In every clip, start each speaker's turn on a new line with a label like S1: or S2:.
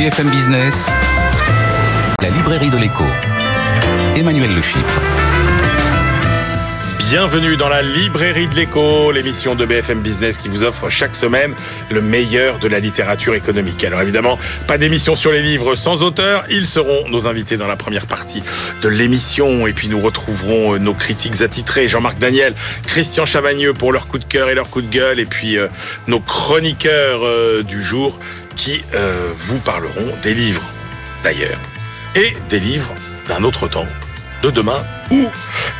S1: BFM Business, la librairie de l'écho. Emmanuel Le Chypre.
S2: Bienvenue dans la librairie de l'écho, l'émission de BFM Business qui vous offre chaque semaine le meilleur de la littérature économique. Alors évidemment, pas d'émission sur les livres sans auteur, ils seront nos invités dans la première partie de l'émission et puis nous retrouverons euh, nos critiques attitrés, Jean-Marc Daniel, Christian Chavagneux pour leur coup de cœur et leur coup de gueule et puis euh, nos chroniqueurs euh, du jour qui euh, vous parleront des livres d'ailleurs et des livres d'un autre temps, de demain ou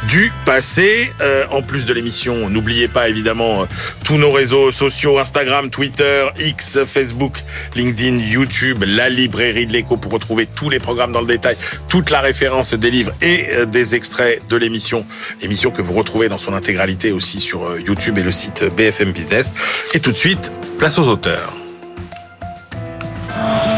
S2: du passé. Euh, en plus de l'émission, n'oubliez pas évidemment euh, tous nos réseaux sociaux, Instagram, Twitter, X, Facebook, LinkedIn, YouTube, la librairie de l'écho pour retrouver tous les programmes dans le détail, toute la référence des livres et des extraits de l'émission, émission que vous retrouvez dans son intégralité aussi sur YouTube et le site BFM Business. Et tout de suite, place aux auteurs. Yes.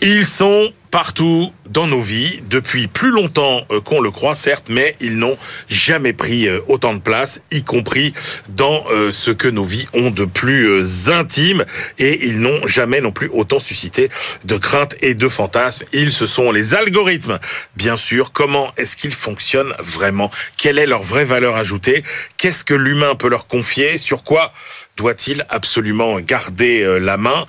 S2: Ils sont partout dans nos vies. Depuis plus longtemps euh, qu'on le croit, certes, mais ils n'ont jamais pris euh, autant de place, y compris dans euh, ce que nos vies ont de plus intime, et ils n'ont jamais non plus autant suscité de craintes et de fantasmes. Ils, ce sont les algorithmes, bien sûr. Comment est-ce qu'ils fonctionnent vraiment? Quelle est leur vraie valeur ajoutée? Qu'est-ce que l'humain peut leur confier? Sur quoi doit-il absolument garder la main?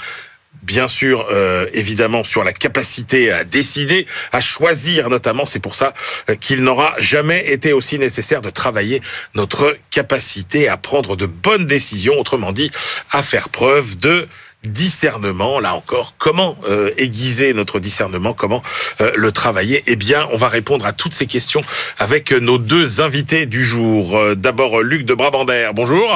S2: Bien sûr, euh, évidemment, sur la capacité à décider, à choisir notamment. C'est pour ça euh, qu'il n'aura jamais été aussi nécessaire de travailler notre capacité à prendre de bonnes décisions, autrement dit, à faire preuve de discernement, là encore, comment euh, aiguiser notre discernement, comment euh, le travailler? Eh bien, on va répondre à toutes ces questions avec nos deux invités du jour. Euh, D'abord, Luc de Brabander, bonjour.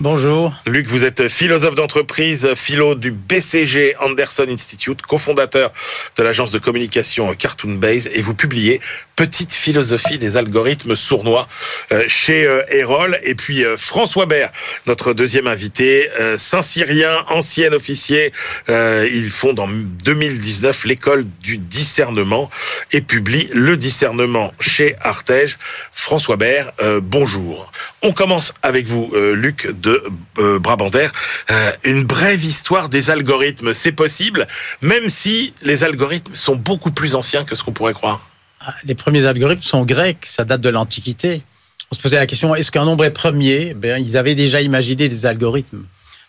S3: Bonjour.
S2: Luc, vous êtes philosophe d'entreprise, philo du BCG Anderson Institute, cofondateur de l'agence de communication Cartoon Base et vous publiez Petite philosophie des algorithmes sournois euh, chez euh, Erol. Et puis euh, François Bert, notre deuxième invité, Saint-Cyrien, ancien officier. Ils font en 2019 l'école du discernement et publie Le discernement chez Artege. François Bert, bonjour. On commence avec vous, Luc de Brabander. Euh, une brève histoire des algorithmes, c'est possible, même si les algorithmes sont beaucoup plus anciens que ce qu'on pourrait croire.
S3: Ah, Les premiers algorithmes sont grecs, ça date de l'Antiquité. On se posait la question, est-ce qu'un nombre est premier? Ben, Ils avaient déjà imaginé des algorithmes.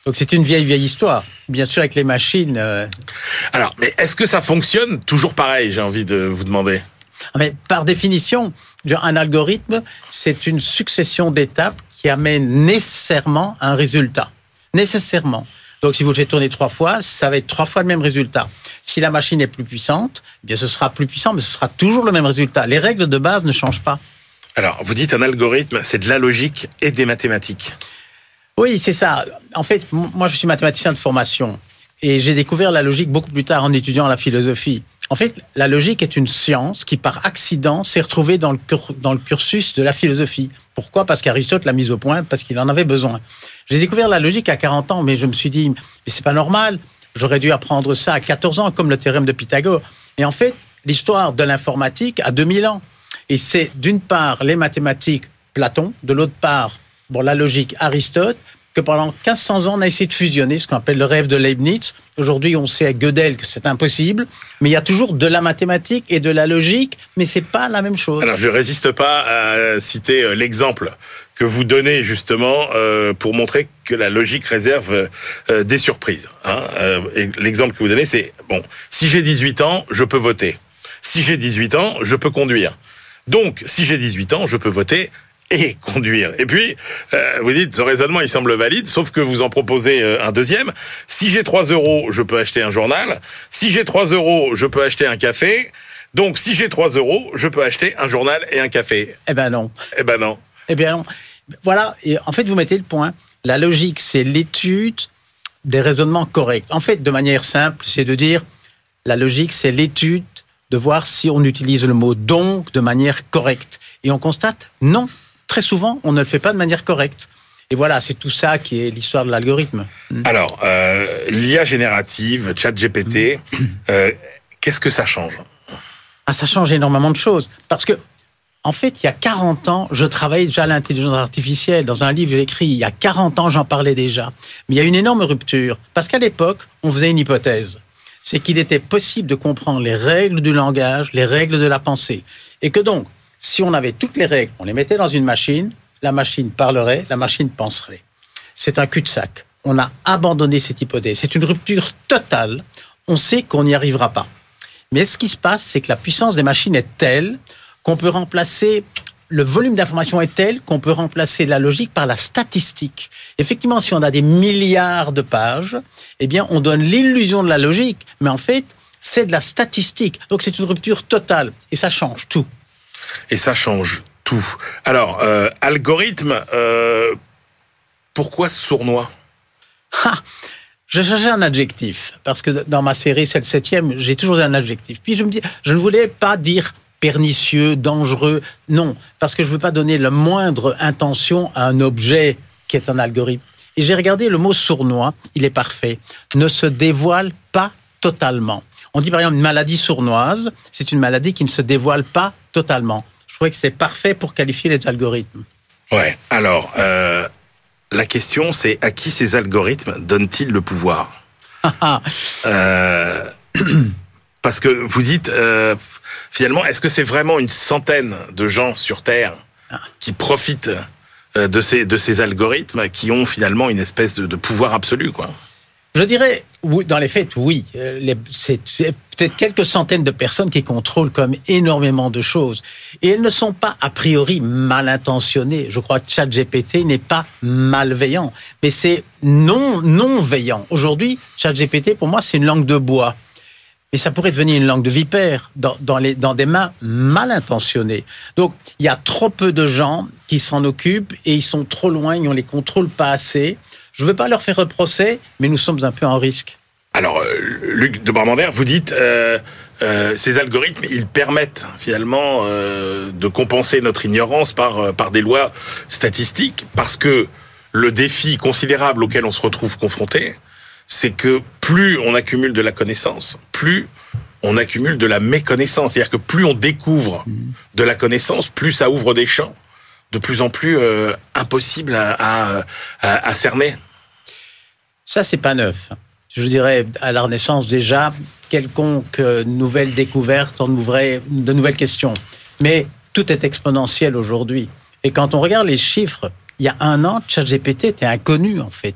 S3: Donc c'est une vieille, vieille histoire. Bien sûr, avec les machines. euh,
S2: Alors, mais est-ce que ça fonctionne toujours pareil, j'ai envie de vous demander?
S3: Mais par définition, un algorithme, c'est une succession d'étapes qui amène nécessairement un résultat. Nécessairement. Donc, si vous le faites tourner trois fois, ça va être trois fois le même résultat. Si la machine est plus puissante, eh bien, ce sera plus puissant, mais ce sera toujours le même résultat. Les règles de base ne changent pas.
S2: Alors, vous dites un algorithme, c'est de la logique et des mathématiques.
S3: Oui, c'est ça. En fait, moi, je suis mathématicien de formation et j'ai découvert la logique beaucoup plus tard en étudiant la philosophie. En fait, la logique est une science qui, par accident, s'est retrouvée dans le, cursus de la philosophie. Pourquoi? Parce qu'Aristote l'a mise au point, parce qu'il en avait besoin. J'ai découvert la logique à 40 ans, mais je me suis dit, mais c'est pas normal. J'aurais dû apprendre ça à 14 ans, comme le théorème de Pythagore. Et en fait, l'histoire de l'informatique a 2000 ans. Et c'est d'une part les mathématiques Platon, de l'autre part bon, la logique Aristote, que pendant 1500 ans on a essayé de fusionner, ce qu'on appelle le rêve de Leibniz. Aujourd'hui, on sait avec Gödel que c'est impossible, mais il y a toujours de la mathématique et de la logique, mais c'est pas la même chose.
S2: Alors, je résiste pas à citer euh, l'exemple que vous donnez justement euh, pour montrer que la logique réserve euh, des surprises. hein. L'exemple que vous donnez, c'est bon, si j'ai 18 ans, je peux voter. Si j'ai 18 ans, je peux conduire. Donc, si j'ai 18 ans, je peux voter et conduire. Et puis, euh, vous dites, ce raisonnement, il semble valide, sauf que vous en proposez euh, un deuxième. Si j'ai 3 euros, je peux acheter un journal. Si j'ai 3 euros, je peux acheter un café. Donc, si j'ai 3 euros, je peux acheter un journal et un café.
S3: Eh ben non.
S2: Eh ben non.
S3: Eh bien non. Voilà, et en fait, vous mettez le point. La logique, c'est l'étude des raisonnements corrects. En fait, de manière simple, c'est de dire la logique, c'est l'étude de voir si on utilise le mot donc de manière correcte. Et on constate, non, très souvent, on ne le fait pas de manière correcte. Et voilà, c'est tout ça qui est l'histoire de l'algorithme.
S2: Alors, euh, l'IA générative, ChatGPT, euh, qu'est-ce que ça change?
S3: Ah, Ça change énormément de choses. Parce que, en fait, il y a 40 ans, je travaillais déjà à l'intelligence artificielle. Dans un livre, j'ai écrit, il y a 40 ans, j'en parlais déjà. Mais il y a une énorme rupture. Parce qu'à l'époque, on faisait une hypothèse. C'est qu'il était possible de comprendre les règles du langage, les règles de la pensée. Et que donc, si on avait toutes les règles, on les mettait dans une machine, la machine parlerait, la machine penserait. C'est un cul-de-sac. On a abandonné cette hypothèse. C'est une rupture totale. On sait qu'on n'y arrivera pas. Mais ce qui se passe, c'est que la puissance des machines est telle qu'on peut remplacer le volume d'information est tel qu'on peut remplacer la logique par la statistique. Effectivement, si on a des milliards de pages, eh bien, on donne l'illusion de la logique, mais en fait, c'est de la statistique. Donc, c'est une rupture totale et ça change tout.
S2: Et ça change alors, euh, algorithme, euh, pourquoi sournois?
S3: Je cherchais un adjectif, parce que dans ma série, c'est le septième, j'ai toujours un adjectif. Puis je me dis, je ne voulais pas dire pernicieux, dangereux, non, parce que je ne veux pas donner la moindre intention à un objet qui est un algorithme. Et j'ai regardé le mot sournois, il est parfait, ne se dévoile pas totalement. On dit par exemple une maladie sournoise, c'est une maladie qui ne se dévoile pas totalement. Je crois que c'est parfait pour qualifier les algorithmes.
S2: Ouais. Alors, euh, la question, c'est à qui ces algorithmes donnent-ils le pouvoir euh, Parce que vous dites, euh, finalement, est-ce que c'est vraiment une centaine de gens sur Terre ah. qui profitent de ces, de ces algorithmes qui ont finalement une espèce de, de pouvoir absolu, quoi?
S3: Je dirais, oui, dans les faits, oui. Euh, c'est peut-être quelques centaines de personnes qui contrôlent comme énormément de choses. Et elles ne sont pas a priori mal intentionnées. Je crois que ChatGPT n'est pas malveillant, mais c'est non non veillant. Aujourd'hui, ChatGPT pour moi c'est une langue de bois. Et ça pourrait devenir une langue de vipère dans, dans, les, dans des mains mal intentionnées. Donc, il y a trop peu de gens qui s'en occupent et ils sont trop loin, ils ne les contrôlent pas assez. Je ne veux pas leur faire un procès, mais nous sommes un peu en risque.
S2: Alors, euh, Luc de Barmander, vous dites, euh, euh, ces algorithmes, ils permettent finalement de compenser notre ignorance par, par des lois statistiques, parce que le défi considérable auquel on se retrouve confronté, c'est que plus on accumule de la connaissance, plus on accumule de la méconnaissance. C'est-à-dire que plus on découvre de la connaissance, plus ça ouvre des champs de plus en plus impossibles à, à cerner.
S3: Ça, c'est pas neuf. Je dirais, à la Renaissance déjà, quelconque nouvelle découverte en ouvrait de nouvelles questions. Mais tout est exponentiel aujourd'hui. Et quand on regarde les chiffres, il y a un an, ChatGPT était inconnu en fait.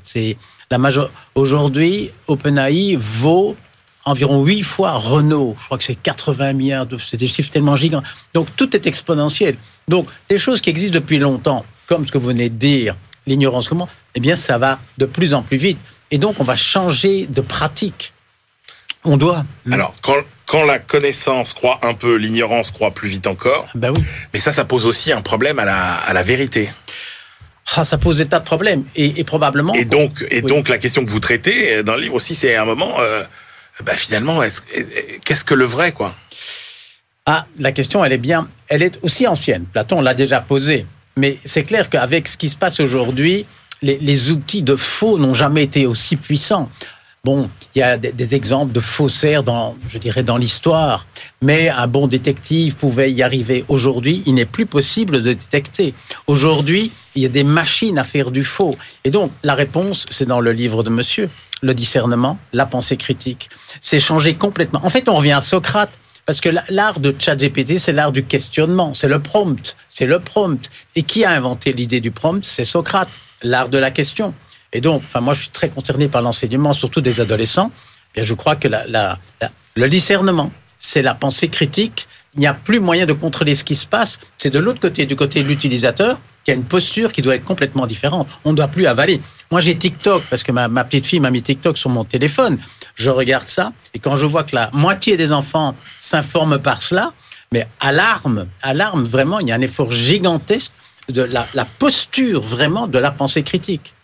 S3: Aujourd'hui, OpenAI vaut environ huit fois Renault. Je crois que c'est 80 milliards. De... C'est des chiffres tellement gigants. Donc tout est exponentiel. Donc des choses qui existent depuis longtemps, comme ce que vous venez de dire, l'ignorance comment, eh bien ça va de plus en plus vite. Et donc, on va changer de pratique. On doit.
S2: Alors, quand, la connaissance croît un peu, l'ignorance croît plus vite encore.
S3: Ben oui.
S2: Mais ça, ça pose aussi un problème à la, à la vérité.
S3: Ah, ça pose des tas de problèmes. Et, probablement.
S2: Et donc, et donc, la question que vous traitez dans le livre aussi, c'est à un moment, euh, bah, finalement, qu'est-ce que le vrai, quoi?
S3: Ah, la question, elle est bien. Elle est aussi ancienne. Platon l'a déjà posée. Mais c'est clair qu'avec ce qui se passe aujourd'hui, les, outils de faux n'ont jamais été aussi puissants. Bon, il y a des, exemples de faussaires dans, je dirais, dans l'histoire, mais un bon détective pouvait y arriver. Aujourd'hui, il n'est plus possible de détecter. Aujourd'hui, il y a des machines à faire du faux. Et donc, la réponse, c'est dans le livre de Monsieur, le discernement, la pensée critique. C'est changé complètement. En fait, on revient à Socrate. Parce que l'art de ChatGPT, c'est l'art du questionnement, c'est le prompt, c'est le prompt. Et qui a inventé l'idée du prompt? C'est Socrate l'art de la question. Et donc, enfin, moi, je suis très concerné par l'enseignement, surtout des adolescents. Et je crois que le discernement, c'est la pensée critique. Il n'y a plus moyen de contrôler ce qui se passe. C'est de l'autre côté, du côté de l'utilisateur, qui a une posture qui doit être complètement différente. On ne doit plus avaler. Moi, j'ai TikTok, parce que ma, ma petite fille m'a mis TikTok sur mon téléphone. Je regarde ça, et quand je vois que la moitié des enfants s'informent par cela, mais alarme, alarme, vraiment, il y a un effort gigantesque de la, posture vraiment de la pensée critique.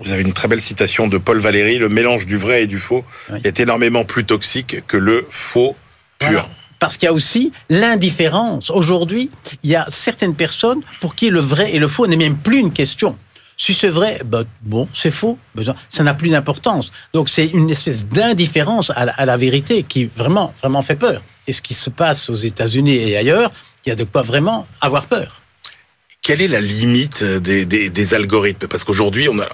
S2: Vous avez une très belle citation de Paul Valéry, le mélange du vrai et du faux
S3: Oui.
S2: est énormément plus toxique que le faux pur.
S3: Voilà. Parce qu'il y a aussi l'indifférence. Aujourd'hui, il y a certaines personnes pour qui le vrai et le faux n'est même plus une question. Si c'est vrai, ben, bon, c'est faux. Ben, ça n'a plus d'importance. Donc c'est une espèce d'indifférence à, à la vérité qui vraiment, vraiment fait peur. Et ce qui se passe aux États-Unis et ailleurs, il y a de quoi vraiment avoir peur.
S2: Quelle est la limite des, des, des algorithmes? Parce qu'aujourd'hui, on, a,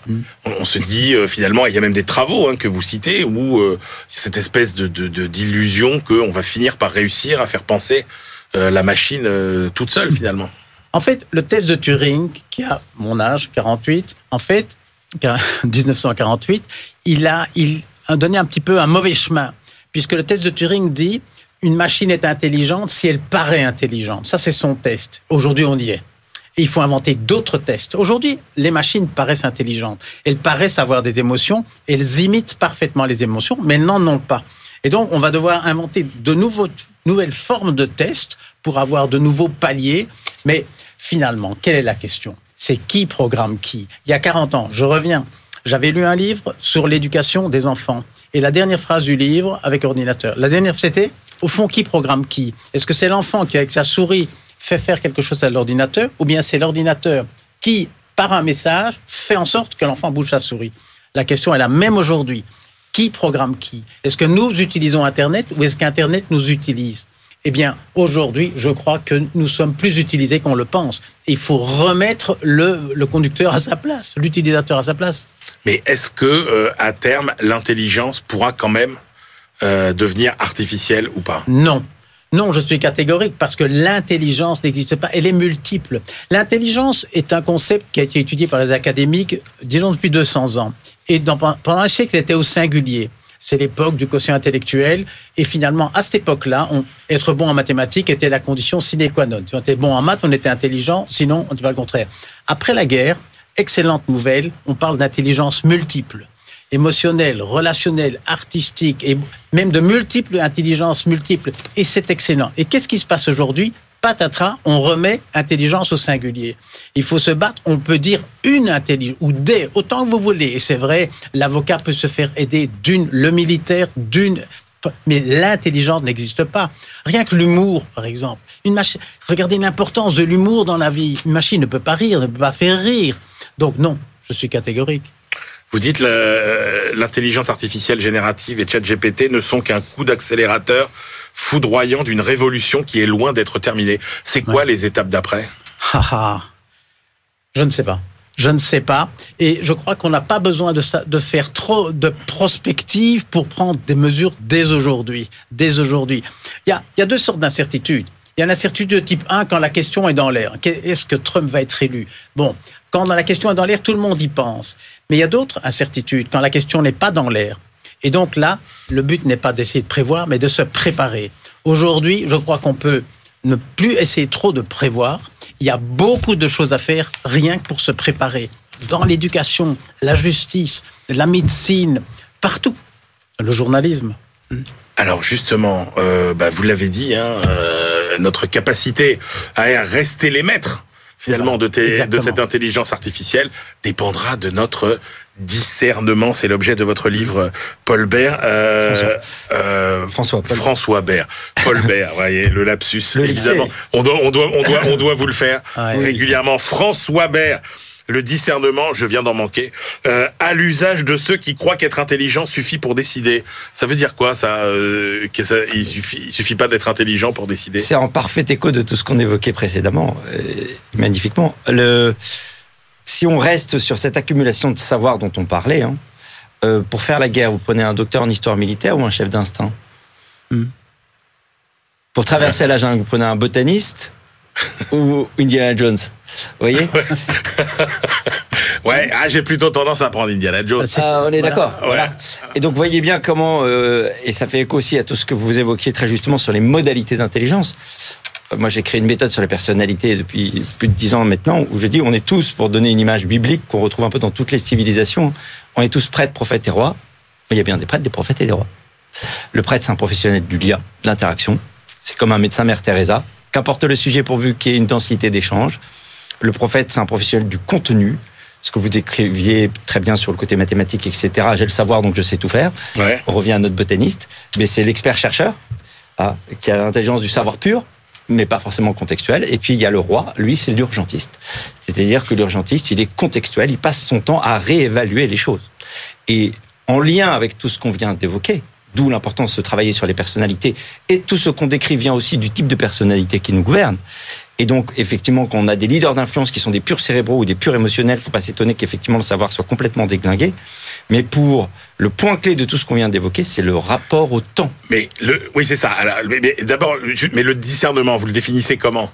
S2: on, on se dit euh, finalement, il y a même des travaux hein, que vous citez où euh, cette espèce de de- de- d'illusion qu'on va finir par réussir à faire penser euh, la machine euh, toute seule finalement.
S3: En fait, le test de Turing, qui a mon âge, 48, en fait, 1948, il a, il a donné un petit peu un mauvais chemin, puisque le test de Turing dit une machine est intelligente si elle paraît intelligente. Ça, c'est son test. Aujourd'hui, on y est. Il faut inventer d'autres tests. Aujourd'hui, les machines paraissent intelligentes. Elles paraissent avoir des émotions. Elles imitent parfaitement les émotions, mais n'en ont pas. Et donc, on va devoir inventer de nouvelles formes de tests pour avoir de nouveaux paliers. Mais finalement, quelle est la question? C'est qui programme qui? Il y a 40 ans, je reviens, j'avais lu un livre sur l'éducation des enfants. Et la dernière phrase du livre, avec ordinateur, la dernière, c'était, au fond, qui programme qui? Est-ce que c'est l'enfant qui, avec sa souris, fait faire quelque chose à l'ordinateur, ou bien c'est l'ordinateur qui, par un message, fait en sorte que l'enfant bouge sa souris La question est la même aujourd'hui. Qui programme qui? Est-ce que nous utilisons Internet ou est-ce qu'Internet nous utilise? Eh bien, aujourd'hui, je crois que nous sommes plus utilisés qu'on le pense. Il faut remettre le, le conducteur à sa place, l'utilisateur à sa place.
S2: Mais est-ce que euh, à terme l'intelligence pourra quand même euh, devenir artificielle ou pas?
S3: Non. Non, je suis catégorique parce que l'intelligence n'existe pas. Elle est multiple. L'intelligence est un concept qui a été étudié par les académiques, disons, depuis 200 ans. Et pendant un siècle, il était au singulier. C'est l'époque du quotient intellectuel. Et finalement, à cette époque-là, être bon en mathématiques était la condition sine qua non. Si on était bon en maths, on était intelligent. Sinon, on ne pas le contraire. Après la guerre, excellente nouvelle, on parle d'intelligence multiple émotionnelle, relationnelle, artistique et même de multiples intelligences multiples. Et c'est excellent. Et qu'est-ce qui se passe aujourd'hui? Patatras, on remet intelligence au singulier. Il faut se battre. On peut dire une intelligence ou des, autant que vous voulez. Et c'est vrai, l'avocat peut se faire aider d'une, le militaire d'une. Mais l'intelligence n'existe pas. Rien que l'humour, par exemple. Une machine. Regardez l'importance de l'humour dans la vie. Une machine ne peut pas rire, ne peut pas faire rire. Donc non, je suis catégorique.
S2: Vous dites le- l'intelligence artificielle générative et ChatGPT ne sont qu'un coup d'accélérateur foudroyant d'une révolution qui est loin d'être terminée. C'est quoi les étapes d'après?
S3: Je ne sais pas. Je ne sais pas. Et je crois qu'on n'a pas besoin de, ça, de faire trop de prospective pour prendre des mesures dès aujourd'hui. Dès aujourd'hui. Il y a, il y a deux sortes d'incertitudes. Il y a l'incertitude de type 1 quand la question est dans l'air. Est-ce que Trump va être élu? Bon, quand la question est dans l'air, tout le monde y pense. Mais il y a d'autres incertitudes quand la question n'est pas dans l'air. Et donc là, le but n'est pas d'essayer de prévoir, mais de se préparer. Aujourd'hui, je crois qu'on peut ne plus essayer trop de prévoir. Il y a beaucoup de choses à faire rien que pour se préparer. Dans l'éducation, la justice, la médecine, partout. Le journalisme.
S2: Alors justement, euh, bah, vous l'avez dit, hein, euh, notre capacité à rester les maîtres finalement de, tes- de cette intelligence artificielle dépendra de notre discernement. C'est l'objet de votre livre, Paul Bert. Euh,
S3: François.
S2: euh,
S4: François, Paul.
S2: François Bert. Paul Bert, voyez, le lapsus,
S3: Le
S2: évidemment. On doit, on, doit, on, doit, on doit vous le faire
S3: Ouais.
S2: régulièrement. François Bert. Le discernement, je viens d'en manquer, euh, à l'usage de ceux qui croient qu'être intelligent suffit pour décider. Ça veut dire quoi ça, euh, que ça Il suffit, il suffit pas d'être intelligent pour décider?
S4: C'est en parfait écho de tout ce qu'on évoquait précédemment, euh, magnifiquement. Le, si on reste sur cette accumulation de savoir dont on parlait, hein, euh, pour faire la guerre, vous prenez un docteur en histoire militaire ou un chef d'instinct?
S3: Hmm.
S4: Pour traverser la jungle, vous prenez un botaniste ou Indiana Jones? Vous voyez
S2: Ouais, ah, j'ai plutôt tendance à prendre Indiana Jones.
S4: Ah, on est
S3: voilà.
S4: d'accord. Voilà. Et donc, voyez bien comment, euh, et ça fait écho aussi à tout ce que vous évoquiez très justement sur les modalités d'intelligence. Euh, Moi, j'ai créé une méthode sur les personnalités depuis plus de dix ans maintenant, où je dis on est tous, pour donner une image biblique qu'on retrouve un peu dans toutes les civilisations, on est tous prêtres, prophètes et rois. Mais il y a bien des prêtres, des prophètes et des rois. Le prêtre, c'est un professionnel du lien, de l'interaction. C'est comme un médecin Mère Teresa. Qu'importe le sujet pourvu qu'il y ait une densité d'échange. Le prophète, c'est un professionnel du contenu. ce que vous décriviez très bien sur le côté mathématique, etc. J'ai le savoir, donc je sais tout faire.
S2: Ouais.
S4: On revient à notre botaniste, mais c'est l'expert-chercheur ah, qui a l'intelligence du savoir pur, mais pas forcément contextuel. Et puis il y a le roi, lui c'est l'urgentiste. C'est-à-dire que l'urgentiste, il est contextuel, il passe son temps à réévaluer les choses. Et en lien avec tout ce qu'on vient d'évoquer, d'où l'importance de travailler sur les personnalités, et tout ce qu'on décrit vient aussi du type de personnalité qui nous gouverne. Et donc, effectivement, quand on a des leaders d'influence qui sont des purs cérébraux ou des purs émotionnels, faut pas s'étonner qu'effectivement le savoir soit complètement déglingué. Mais pour le point clé de tout ce qu'on vient d'évoquer, c'est le rapport au temps.
S2: Mais le, oui, c'est ça. Alors, mais, mais d'abord, mais le discernement, vous le définissez comment?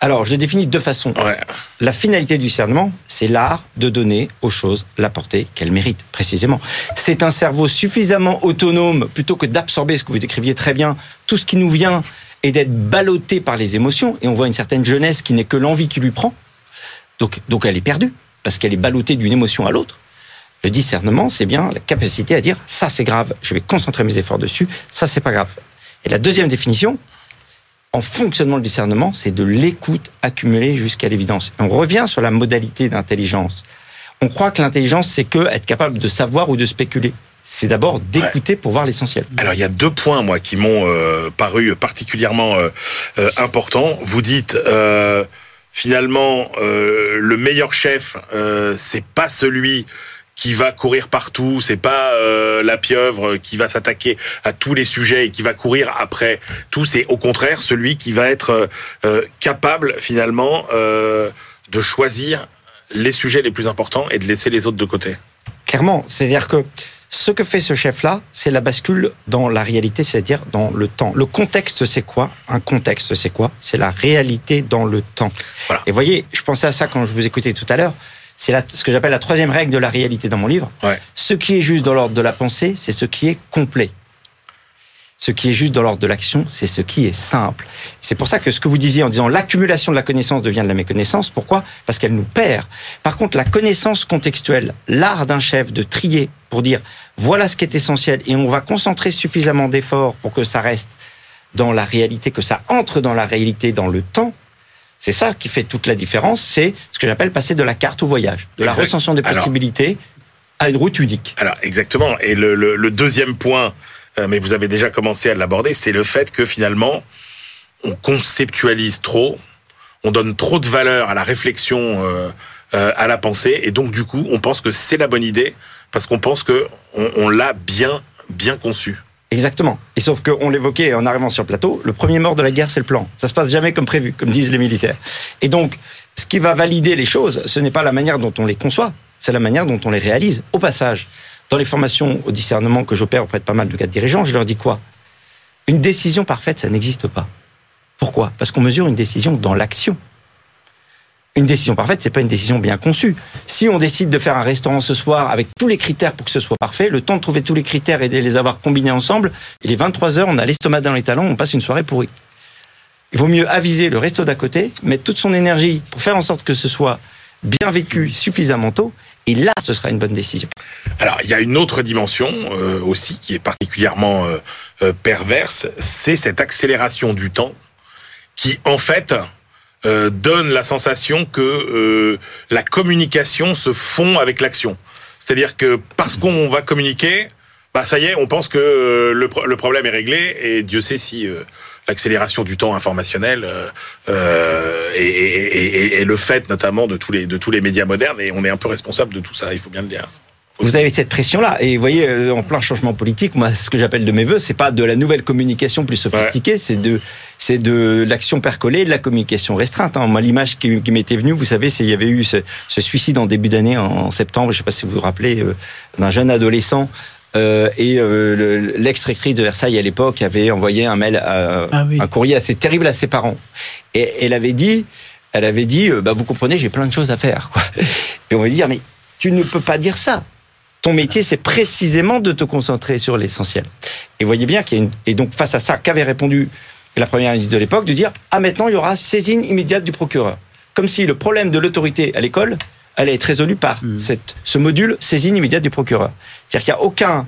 S4: Alors, je le définis de deux façons.
S2: Ouais.
S4: La finalité du discernement, c'est l'art de donner aux choses la portée qu'elles méritent, précisément. C'est un cerveau suffisamment autonome, plutôt que d'absorber ce que vous décriviez très bien, tout ce qui nous vient, et d'être ballotté par les émotions. Et on voit une certaine jeunesse qui n'est que l'envie qui lui prend. Donc, donc elle est perdue, parce qu'elle est ballottée d'une émotion à l'autre. Le discernement, c'est bien la capacité à dire ça c'est grave, je vais concentrer mes efforts dessus, ça c'est pas grave. Et la deuxième définition, en fonctionnement le discernement, c'est de l'écoute accumulée jusqu'à l'évidence. On revient sur la modalité d'intelligence. On croit que l'intelligence, c'est que être capable de savoir ou de spéculer. C'est d'abord d'écouter pour voir l'essentiel.
S2: Alors il y a deux points moi qui m'ont euh, paru particulièrement euh, euh, importants. Vous dites finalement le meilleur chef c'est pas celui qui va courir partout, c'est pas euh, la pieuvre qui va s'attaquer à tous les sujets et qui va courir après tout, c'est au contraire celui qui va être euh, capable finalement euh, de choisir les sujets les plus importants et de laisser les autres de côté.
S4: Clairement, c'est-à-dire que ce que fait ce chef-là, c'est la bascule dans la réalité, c'est-à-dire dans le temps. Le contexte, c'est quoi? Un contexte, c'est quoi? C'est la réalité dans le temps.
S2: Voilà.
S4: Et voyez, je pensais à ça quand je vous écoutais tout à l'heure. C'est ce que j'appelle la troisième règle de la réalité dans mon livre.
S2: Ouais.
S4: Ce qui est juste dans l'ordre de la pensée, c'est ce qui est complet. Ce qui est juste dans l'ordre de l'action, c'est ce qui est simple. C'est pour ça que ce que vous disiez en disant l'accumulation de la connaissance devient de la méconnaissance, pourquoi? Parce qu'elle nous perd. Par contre, la connaissance contextuelle, l'art d'un chef de trier pour dire voilà ce qui est essentiel et on va concentrer suffisamment d'efforts pour que ça reste dans la réalité, que ça entre dans la réalité dans le temps, c'est ça qui fait toute la différence. C'est ce que j'appelle passer de la carte au voyage, de la
S2: Exact.
S4: recension des
S2: Alors-
S4: possibilités à une route unique.
S2: Alors exactement. Et le, le- le deuxième point, mais vous avez déjà commencé à l'aborder, c'est le fait que finalement, on conceptualise trop, on donne trop de valeur à la réflexion, euh, euh, à la pensée, et donc du coup, on pense que c'est la bonne idée parce qu'on pense que on, l'a bien bien conçu.
S4: Exactement. Et sauf qu'on l'évoquait en arrivant sur le plateau, le premier mort de la guerre, c'est le plan. Ça se passe jamais comme prévu, comme disent les militaires. Et donc, ce qui va valider les choses, ce n'est pas la manière dont on les conçoit, c'est la manière dont on les réalise. Au passage, dans les formations au discernement que j'opère auprès de pas mal de cadres dirigeants, je leur dis quoi? Une décision parfaite, ça n'existe pas. Pourquoi? Parce qu'on mesure une décision dans l'action. Une décision parfaite, c'est pas une décision bien conçue. Si on décide de faire un restaurant ce soir avec tous les critères pour que ce soit parfait, le temps de trouver tous les critères et de les avoir combinés ensemble, il est 23 heures, on a l'estomac dans les talons, on passe une soirée pourrie. Il vaut mieux aviser le resto d'à côté, mettre toute son énergie pour faire en sorte que ce soit bien vécu suffisamment tôt, et là, ce sera une bonne décision.
S2: Alors, il y a une autre dimension euh, aussi qui est particulièrement euh, euh, perverse, c'est cette accélération du temps qui, en fait, euh, donne la sensation que euh, la communication se fond avec l'action. C'est-à-dire que parce qu'on va communiquer, bah ça y est, on pense que euh, le, le problème est réglé et Dieu sait si l'accélération du temps informationnel euh, euh, est, est- est- est le fait notamment de tous les de tous les médias modernes et on est un peu responsable de tout ça, il faut bien le dire.
S4: Vous avez cette pression-là, et vous voyez, euh, en plein changement politique, moi, ce que j'appelle de mes voeux, c'est pas de la nouvelle communication plus sophistiquée, c'est de, c'est de l'action percolée, de la communication restreinte. hein. Moi, l'image qui, qui m'était venue, vous savez, c'est il y avait eu ce, ce suicide en début d'année, en, en septembre, je sais pas si vous vous rappelez, euh, d'un jeune adolescent. Euh, et euh, le- l'ex-rectrice de Versailles à l'époque avait envoyé un mail, à-
S3: Ah oui.
S4: un courrier assez terrible à ses parents. Et elle avait dit, elle avait dit, euh, bah vous comprenez, j'ai plein de choses à faire. Quoi. Et on va dire, mais tu ne peux pas dire ça. Ton métier, c'est précisément de te concentrer sur l'essentiel. Et voyez bien qu'il y a une... Et donc, face à ça, qu'avait répondu la première ministre de l'époque De dire Ah, maintenant, il y aura saisine immédiate du procureur. Comme si le problème de l'autorité à l'école allait être résolu par cette, ce module saisine immédiate du procureur. C'est-à-dire qu'il n'y a aucun,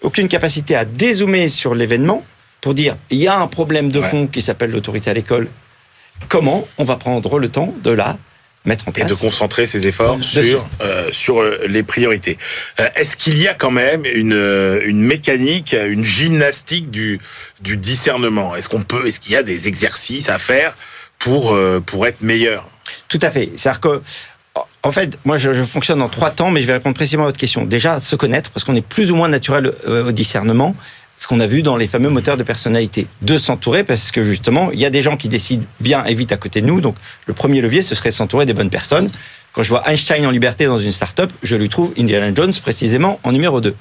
S4: aucune capacité à dézoomer sur l'événement pour dire il y a un problème de
S2: Ouais.
S4: fond qui s'appelle l'autorité à l'école. Comment on va prendre le temps de la mettre en
S2: Et
S4: place.
S2: de concentrer ses efforts sur euh, sur euh, les priorités. Euh, Est-ce qu'il y a quand même une une mécanique, une gymnastique du du discernement? Est-ce qu'on peut Est-ce qu'il y a des exercices à faire pour euh, pour être meilleur?
S4: Tout à fait. C'est-à-dire que, en fait, moi, je, je fonctionne en trois temps, mais je vais répondre précisément à votre question. Déjà, se connaître, parce qu'on est plus ou moins naturel euh, au discernement, ce qu'on a vu dans les fameux moteurs de personnalité. De s'entourer, parce que justement, il y a des gens qui décident bien et vite à côté de nous. Donc, le premier levier, ce serait s'entourer des bonnes personnes. Quand je vois Einstein en liberté dans une start-up, je lui trouve Indiana Jones précisément en numéro 2.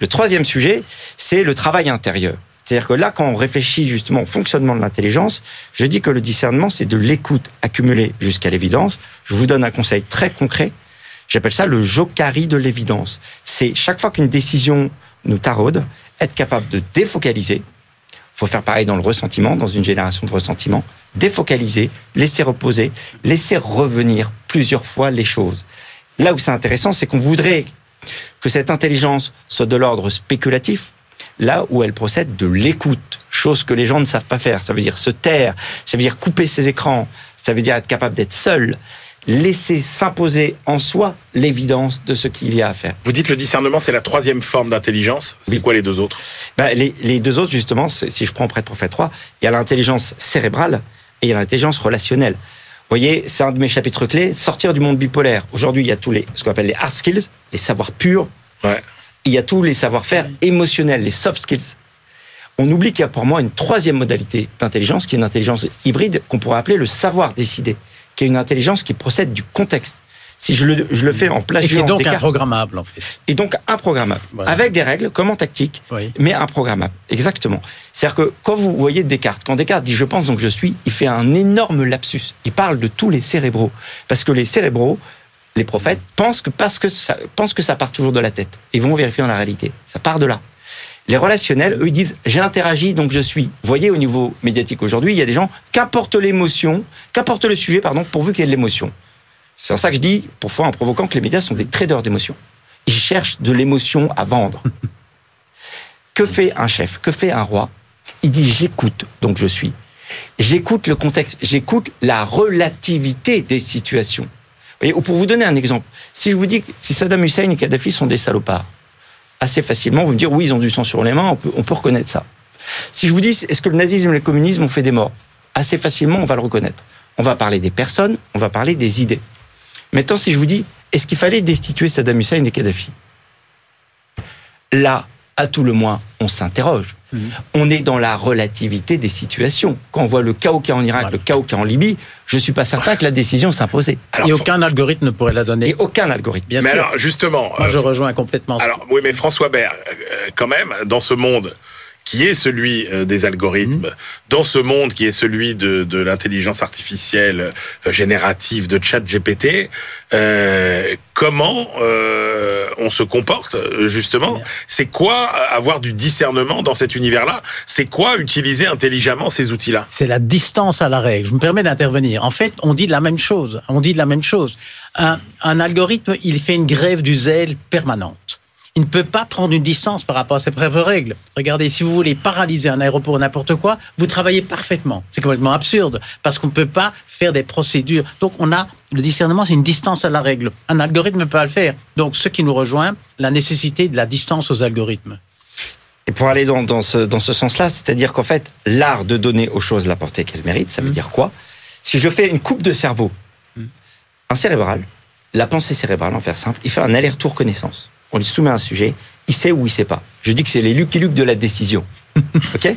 S4: Le troisième sujet, c'est le travail intérieur. C'est-à-dire que là, quand on réfléchit justement au fonctionnement de l'intelligence, je dis que le discernement, c'est de l'écoute accumulée jusqu'à l'évidence. Je vous donne un conseil très concret. J'appelle ça le jokari de l'évidence. C'est chaque fois qu'une décision nous taraude, être capable de défocaliser. faut faire pareil dans le ressentiment, dans une génération de ressentiment. Défocaliser, laisser reposer, laisser revenir plusieurs fois les choses. Là où c'est intéressant, c'est qu'on voudrait que cette intelligence soit de l'ordre spéculatif, là où elle procède de l'écoute, chose que les gens ne savent pas faire. Ça veut dire se taire, ça veut dire couper ses écrans, ça veut dire être capable d'être seul, laisser s'imposer en soi l'évidence de ce qu'il y a à faire.
S2: Vous dites le discernement, c'est la troisième forme d'intelligence. C'est
S4: Oui.
S2: quoi les deux autres?
S4: Ben, les, les deux autres, justement, si je prends Prêtre Prophète 3, il y a l'intelligence cérébrale et il y a l'intelligence relationnelle. Vous voyez, c'est un de mes chapitres clés, sortir du monde bipolaire. Aujourd'hui, il y a tous les, ce qu'on appelle les hard skills, les savoirs purs.
S2: Ouais.
S4: Il y a tous les savoir-faire émotionnels, les soft skills. On oublie qu'il y a pour moi une troisième modalité d'intelligence, qui est une intelligence hybride, qu'on pourrait appeler le savoir décider, qui est une intelligence qui procède du contexte. Si je le, je le fais en
S3: Et
S4: plagiant
S3: qui est donc improgrammable, en fait.
S4: et donc improgrammable,
S3: Voilà.
S4: avec des règles comme en tactique,
S3: Oui.
S4: mais improgrammable. Exactement. C'est-à-dire que quand vous voyez Descartes, quand Descartes dit je pense donc je suis, il fait un énorme lapsus. Il parle de tous les cérébraux. Parce que les cérébraux, les prophètes, pensent que, parce que ça, pensent que ça part toujours de la tête. Ils vont vérifier dans la réalité. Ça part de là. Les relationnels, eux, ils disent j'ai interagi donc je suis. Vous voyez, au niveau médiatique aujourd'hui, il y a des gens, qu'importe l'émotion, qu'importe le sujet, pardon, pourvu qu'il y ait de l'émotion. C'est pour ça que je dis, parfois en provoquant, que les médias sont des traders d'émotions. Ils cherchent de l'émotion à vendre. Que fait un chef? Que fait un roi? Il dit j'écoute, donc je suis. J'écoute le contexte, j'écoute la relativité des situations. Voyez, ou pour vous donner un exemple, si je vous dis que si Saddam Hussein et Kadhafi sont des salopards, assez facilement, vous me dire oui, ils ont du sang sur les mains, on peut, on peut reconnaître ça. Si je vous dis est-ce que le nazisme et le communisme ont fait des morts, assez facilement, on va le reconnaître. On va parler des personnes, on va parler des idées. Maintenant, si je vous dis est-ce qu'il fallait destituer Saddam Hussein et Kadhafi? Là, à tout le moins, on s'interroge. On est dans la relativité des situations. Quand on voit le chaos qu'il y a en Irak,
S3: Voilà.
S4: le chaos qu'il y a en Libye, je suis pas certain que la décision s'imposait.
S3: Et aucun algorithme ne pourrait la donner.
S4: Et aucun algorithme.
S3: Bien
S2: mais
S3: sûr.
S2: alors justement,
S3: Moi,
S2: euh,
S3: je rejoins complètement. ce-
S2: Alors, oui, mais François Bert, euh, quand même, dans ce monde qui est celui euh, des algorithmes,
S3: Mhm.
S2: dans ce monde qui est celui de, de l'intelligence artificielle euh, générative de chat GPT, euh, comment euh, on se comporte, justement? C'est quoi avoir du discernement dans cet univers-là? C'est quoi utiliser intelligemment ces outils-là?
S3: C'est la distance à la règle. Je me permets d'intervenir. En fait, on dit la même chose. On dit la même chose. Un, un algorithme, il fait une grève du zèle permanente. Il ne peut pas prendre une distance par rapport à ses propres règles. Regardez, si vous voulez paralyser un aéroport ou n'importe quoi, vous travaillez parfaitement. C'est complètement absurde parce qu'on ne peut pas faire des procédures. Donc, on a le discernement, c'est une distance à la règle. Un algorithme ne peut pas le faire. Donc, ce qui nous rejoint, la nécessité de la distance aux algorithmes.
S4: Et pour aller dans, dans ce, dans ce sens-là, c'est-à-dire qu'en fait, l'art de donner aux choses la portée qu'elles méritent, ça veut dire quoi? Si je fais une coupe de cerveau, un cérébral, la pensée cérébrale, en faire simple, il fait un aller-retour connaissance. On lui soumet un sujet, il sait ou il sait pas. Je dis que c'est les Lucky Luke de la décision. OK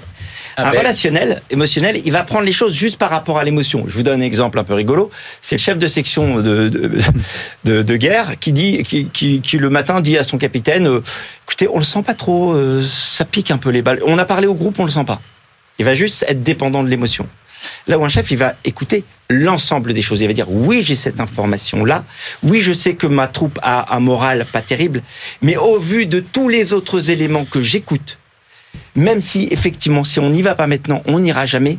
S3: Ah
S4: un
S3: ben.
S4: relationnel, émotionnel, il va prendre les choses juste par rapport à l'émotion. Je vous donne un exemple un peu rigolo. C'est le chef de section de, de, de- de guerre qui dit, qui, qui, qui le matin dit à son capitaine, euh, écoutez, on le sent pas trop, euh, ça pique un peu les balles. On a parlé au groupe, on le sent pas. Il va juste être dépendant de l'émotion. Là où un chef, il va écouter l'ensemble des choses. Il va dire oui, j'ai cette information-là. Oui, je sais que ma troupe a un moral pas terrible. Mais au vu de tous les autres éléments que j'écoute, même si effectivement, si on n'y va pas maintenant, on n'ira jamais,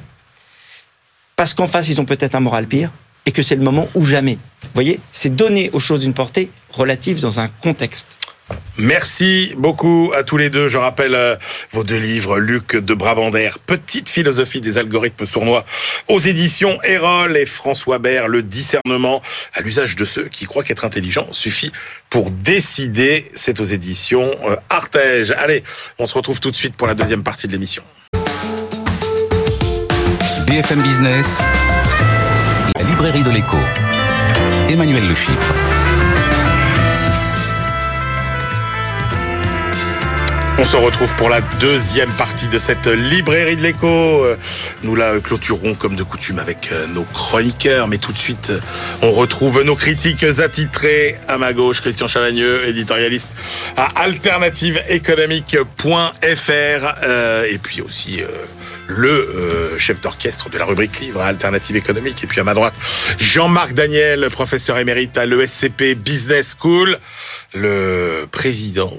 S4: parce qu'en face, ils ont peut-être un moral pire, et que c'est le moment ou jamais. Vous voyez, c'est donner aux choses une portée relative dans un contexte.
S2: Merci beaucoup à tous les deux. Je rappelle euh, vos deux livres, Luc de Brabander, Petite philosophie des algorithmes sournois, aux éditions Erol et François Bert, Le discernement à l'usage de ceux qui croient qu'être intelligent suffit pour décider. C'est aux éditions euh, Artege. Allez, on se retrouve tout de suite pour la deuxième partie de l'émission.
S5: BFM Business, la librairie de l'écho. Emmanuel Le.
S2: On se retrouve pour la deuxième partie de cette librairie de l'écho. Euh, Nous la clôturons comme de coutume avec euh, nos chroniqueurs, mais tout de suite, euh, on retrouve nos critiques attitrés. À ma gauche, Christian Chavagneux, éditorialiste à alternativeéconomique.fr et puis aussi le chef d'orchestre de la rubrique livre à Alternative économique. Et puis à ma droite, Jean-Marc Daniel, professeur émérite à l'ESCP Business School, le président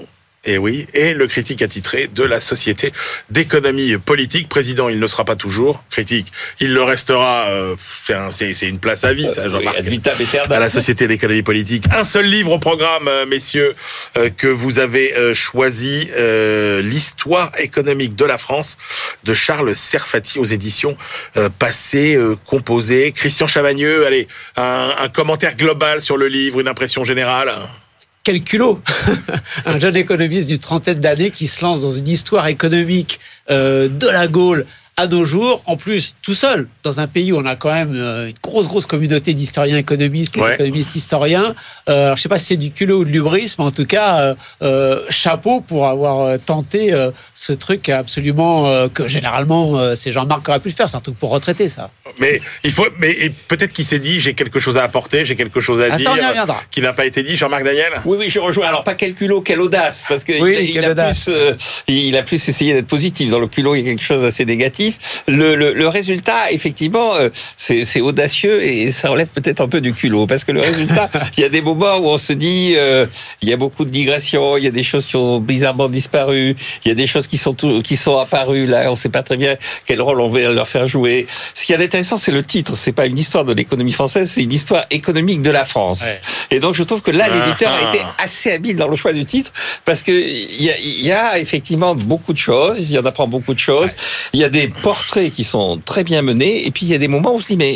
S2: et oui, et le critique attitré de la Société d'économie politique. Président, il ne sera pas toujours. Critique, il le restera. euh, c'est un- c'est c'est une place à vie, ça, Jean-Marc.
S6: vitam aeternam.
S2: À la Société d'économie politique. Un seul livre au programme, euh, messieurs, euh, que vous avez euh, choisi, euh, l'histoire économique de la France de Charles Serfati aux éditions euh, passées, euh, composées. Christian Chavagneux, allez, un, un commentaire global sur le livre, une impression générale.
S7: Quel culot. Un jeune économiste d'une trentaine d'années qui se lance dans une histoire économique euh, de la Gaule à nos jours, en plus tout seul, dans un pays où on a quand même euh, une grosse, grosse communauté d'historiens économistes,
S2: Ouais.
S7: d'économistes historiens. Euh, alors, je sais pas si c'est du culot ou de l'ubris, mais en tout cas, euh, euh, chapeau pour avoir tenté euh, ce truc absolument euh, que généralement euh, c'est Jean-Marc qui aurait pu le faire. C'est un truc pour retraiter, ça.
S2: Mais il faut, mais peut-être qu'il s'est dit, j'ai quelque chose à apporter, j'ai quelque chose à
S7: Ah,
S2: dire,
S7: ça, on y reviendra.
S2: qui n'a pas été dit. Jean-Marc Daniel?
S6: Oui, oui, je rejoins. Alors, pas quel culot, quelle audace, parce que
S7: Oui,
S6: il, a
S7: audace.
S6: plus, euh, il a plus essayé d'être positif. Dans le culot, il y a quelque chose d'assez négatif. Le, le, le résultat, effectivement, euh, c'est c'est audacieux et ça relève peut-être un peu du culot, parce que le résultat, il y a des moments où on se dit, euh, il y a beaucoup de digressions, il y a des choses qui ont bizarrement disparu, il y a des choses qui sont tout- qui sont apparues là, on sait pas très bien quel rôle on va leur faire jouer. Ce qui est intéressant, c'est le titre. C'est pas une histoire de l'économie française, c'est une histoire économique de la France.
S7: Ouais.
S6: Et donc, je trouve que là, l'éditeur
S2: Ah.
S6: a été assez habile dans le choix du titre parce que il y a, il y a effectivement beaucoup de choses. Il y en apprend beaucoup de choses. Il y a des portraits qui sont très bien menés. Et puis, il y a des moments où on se dit, mais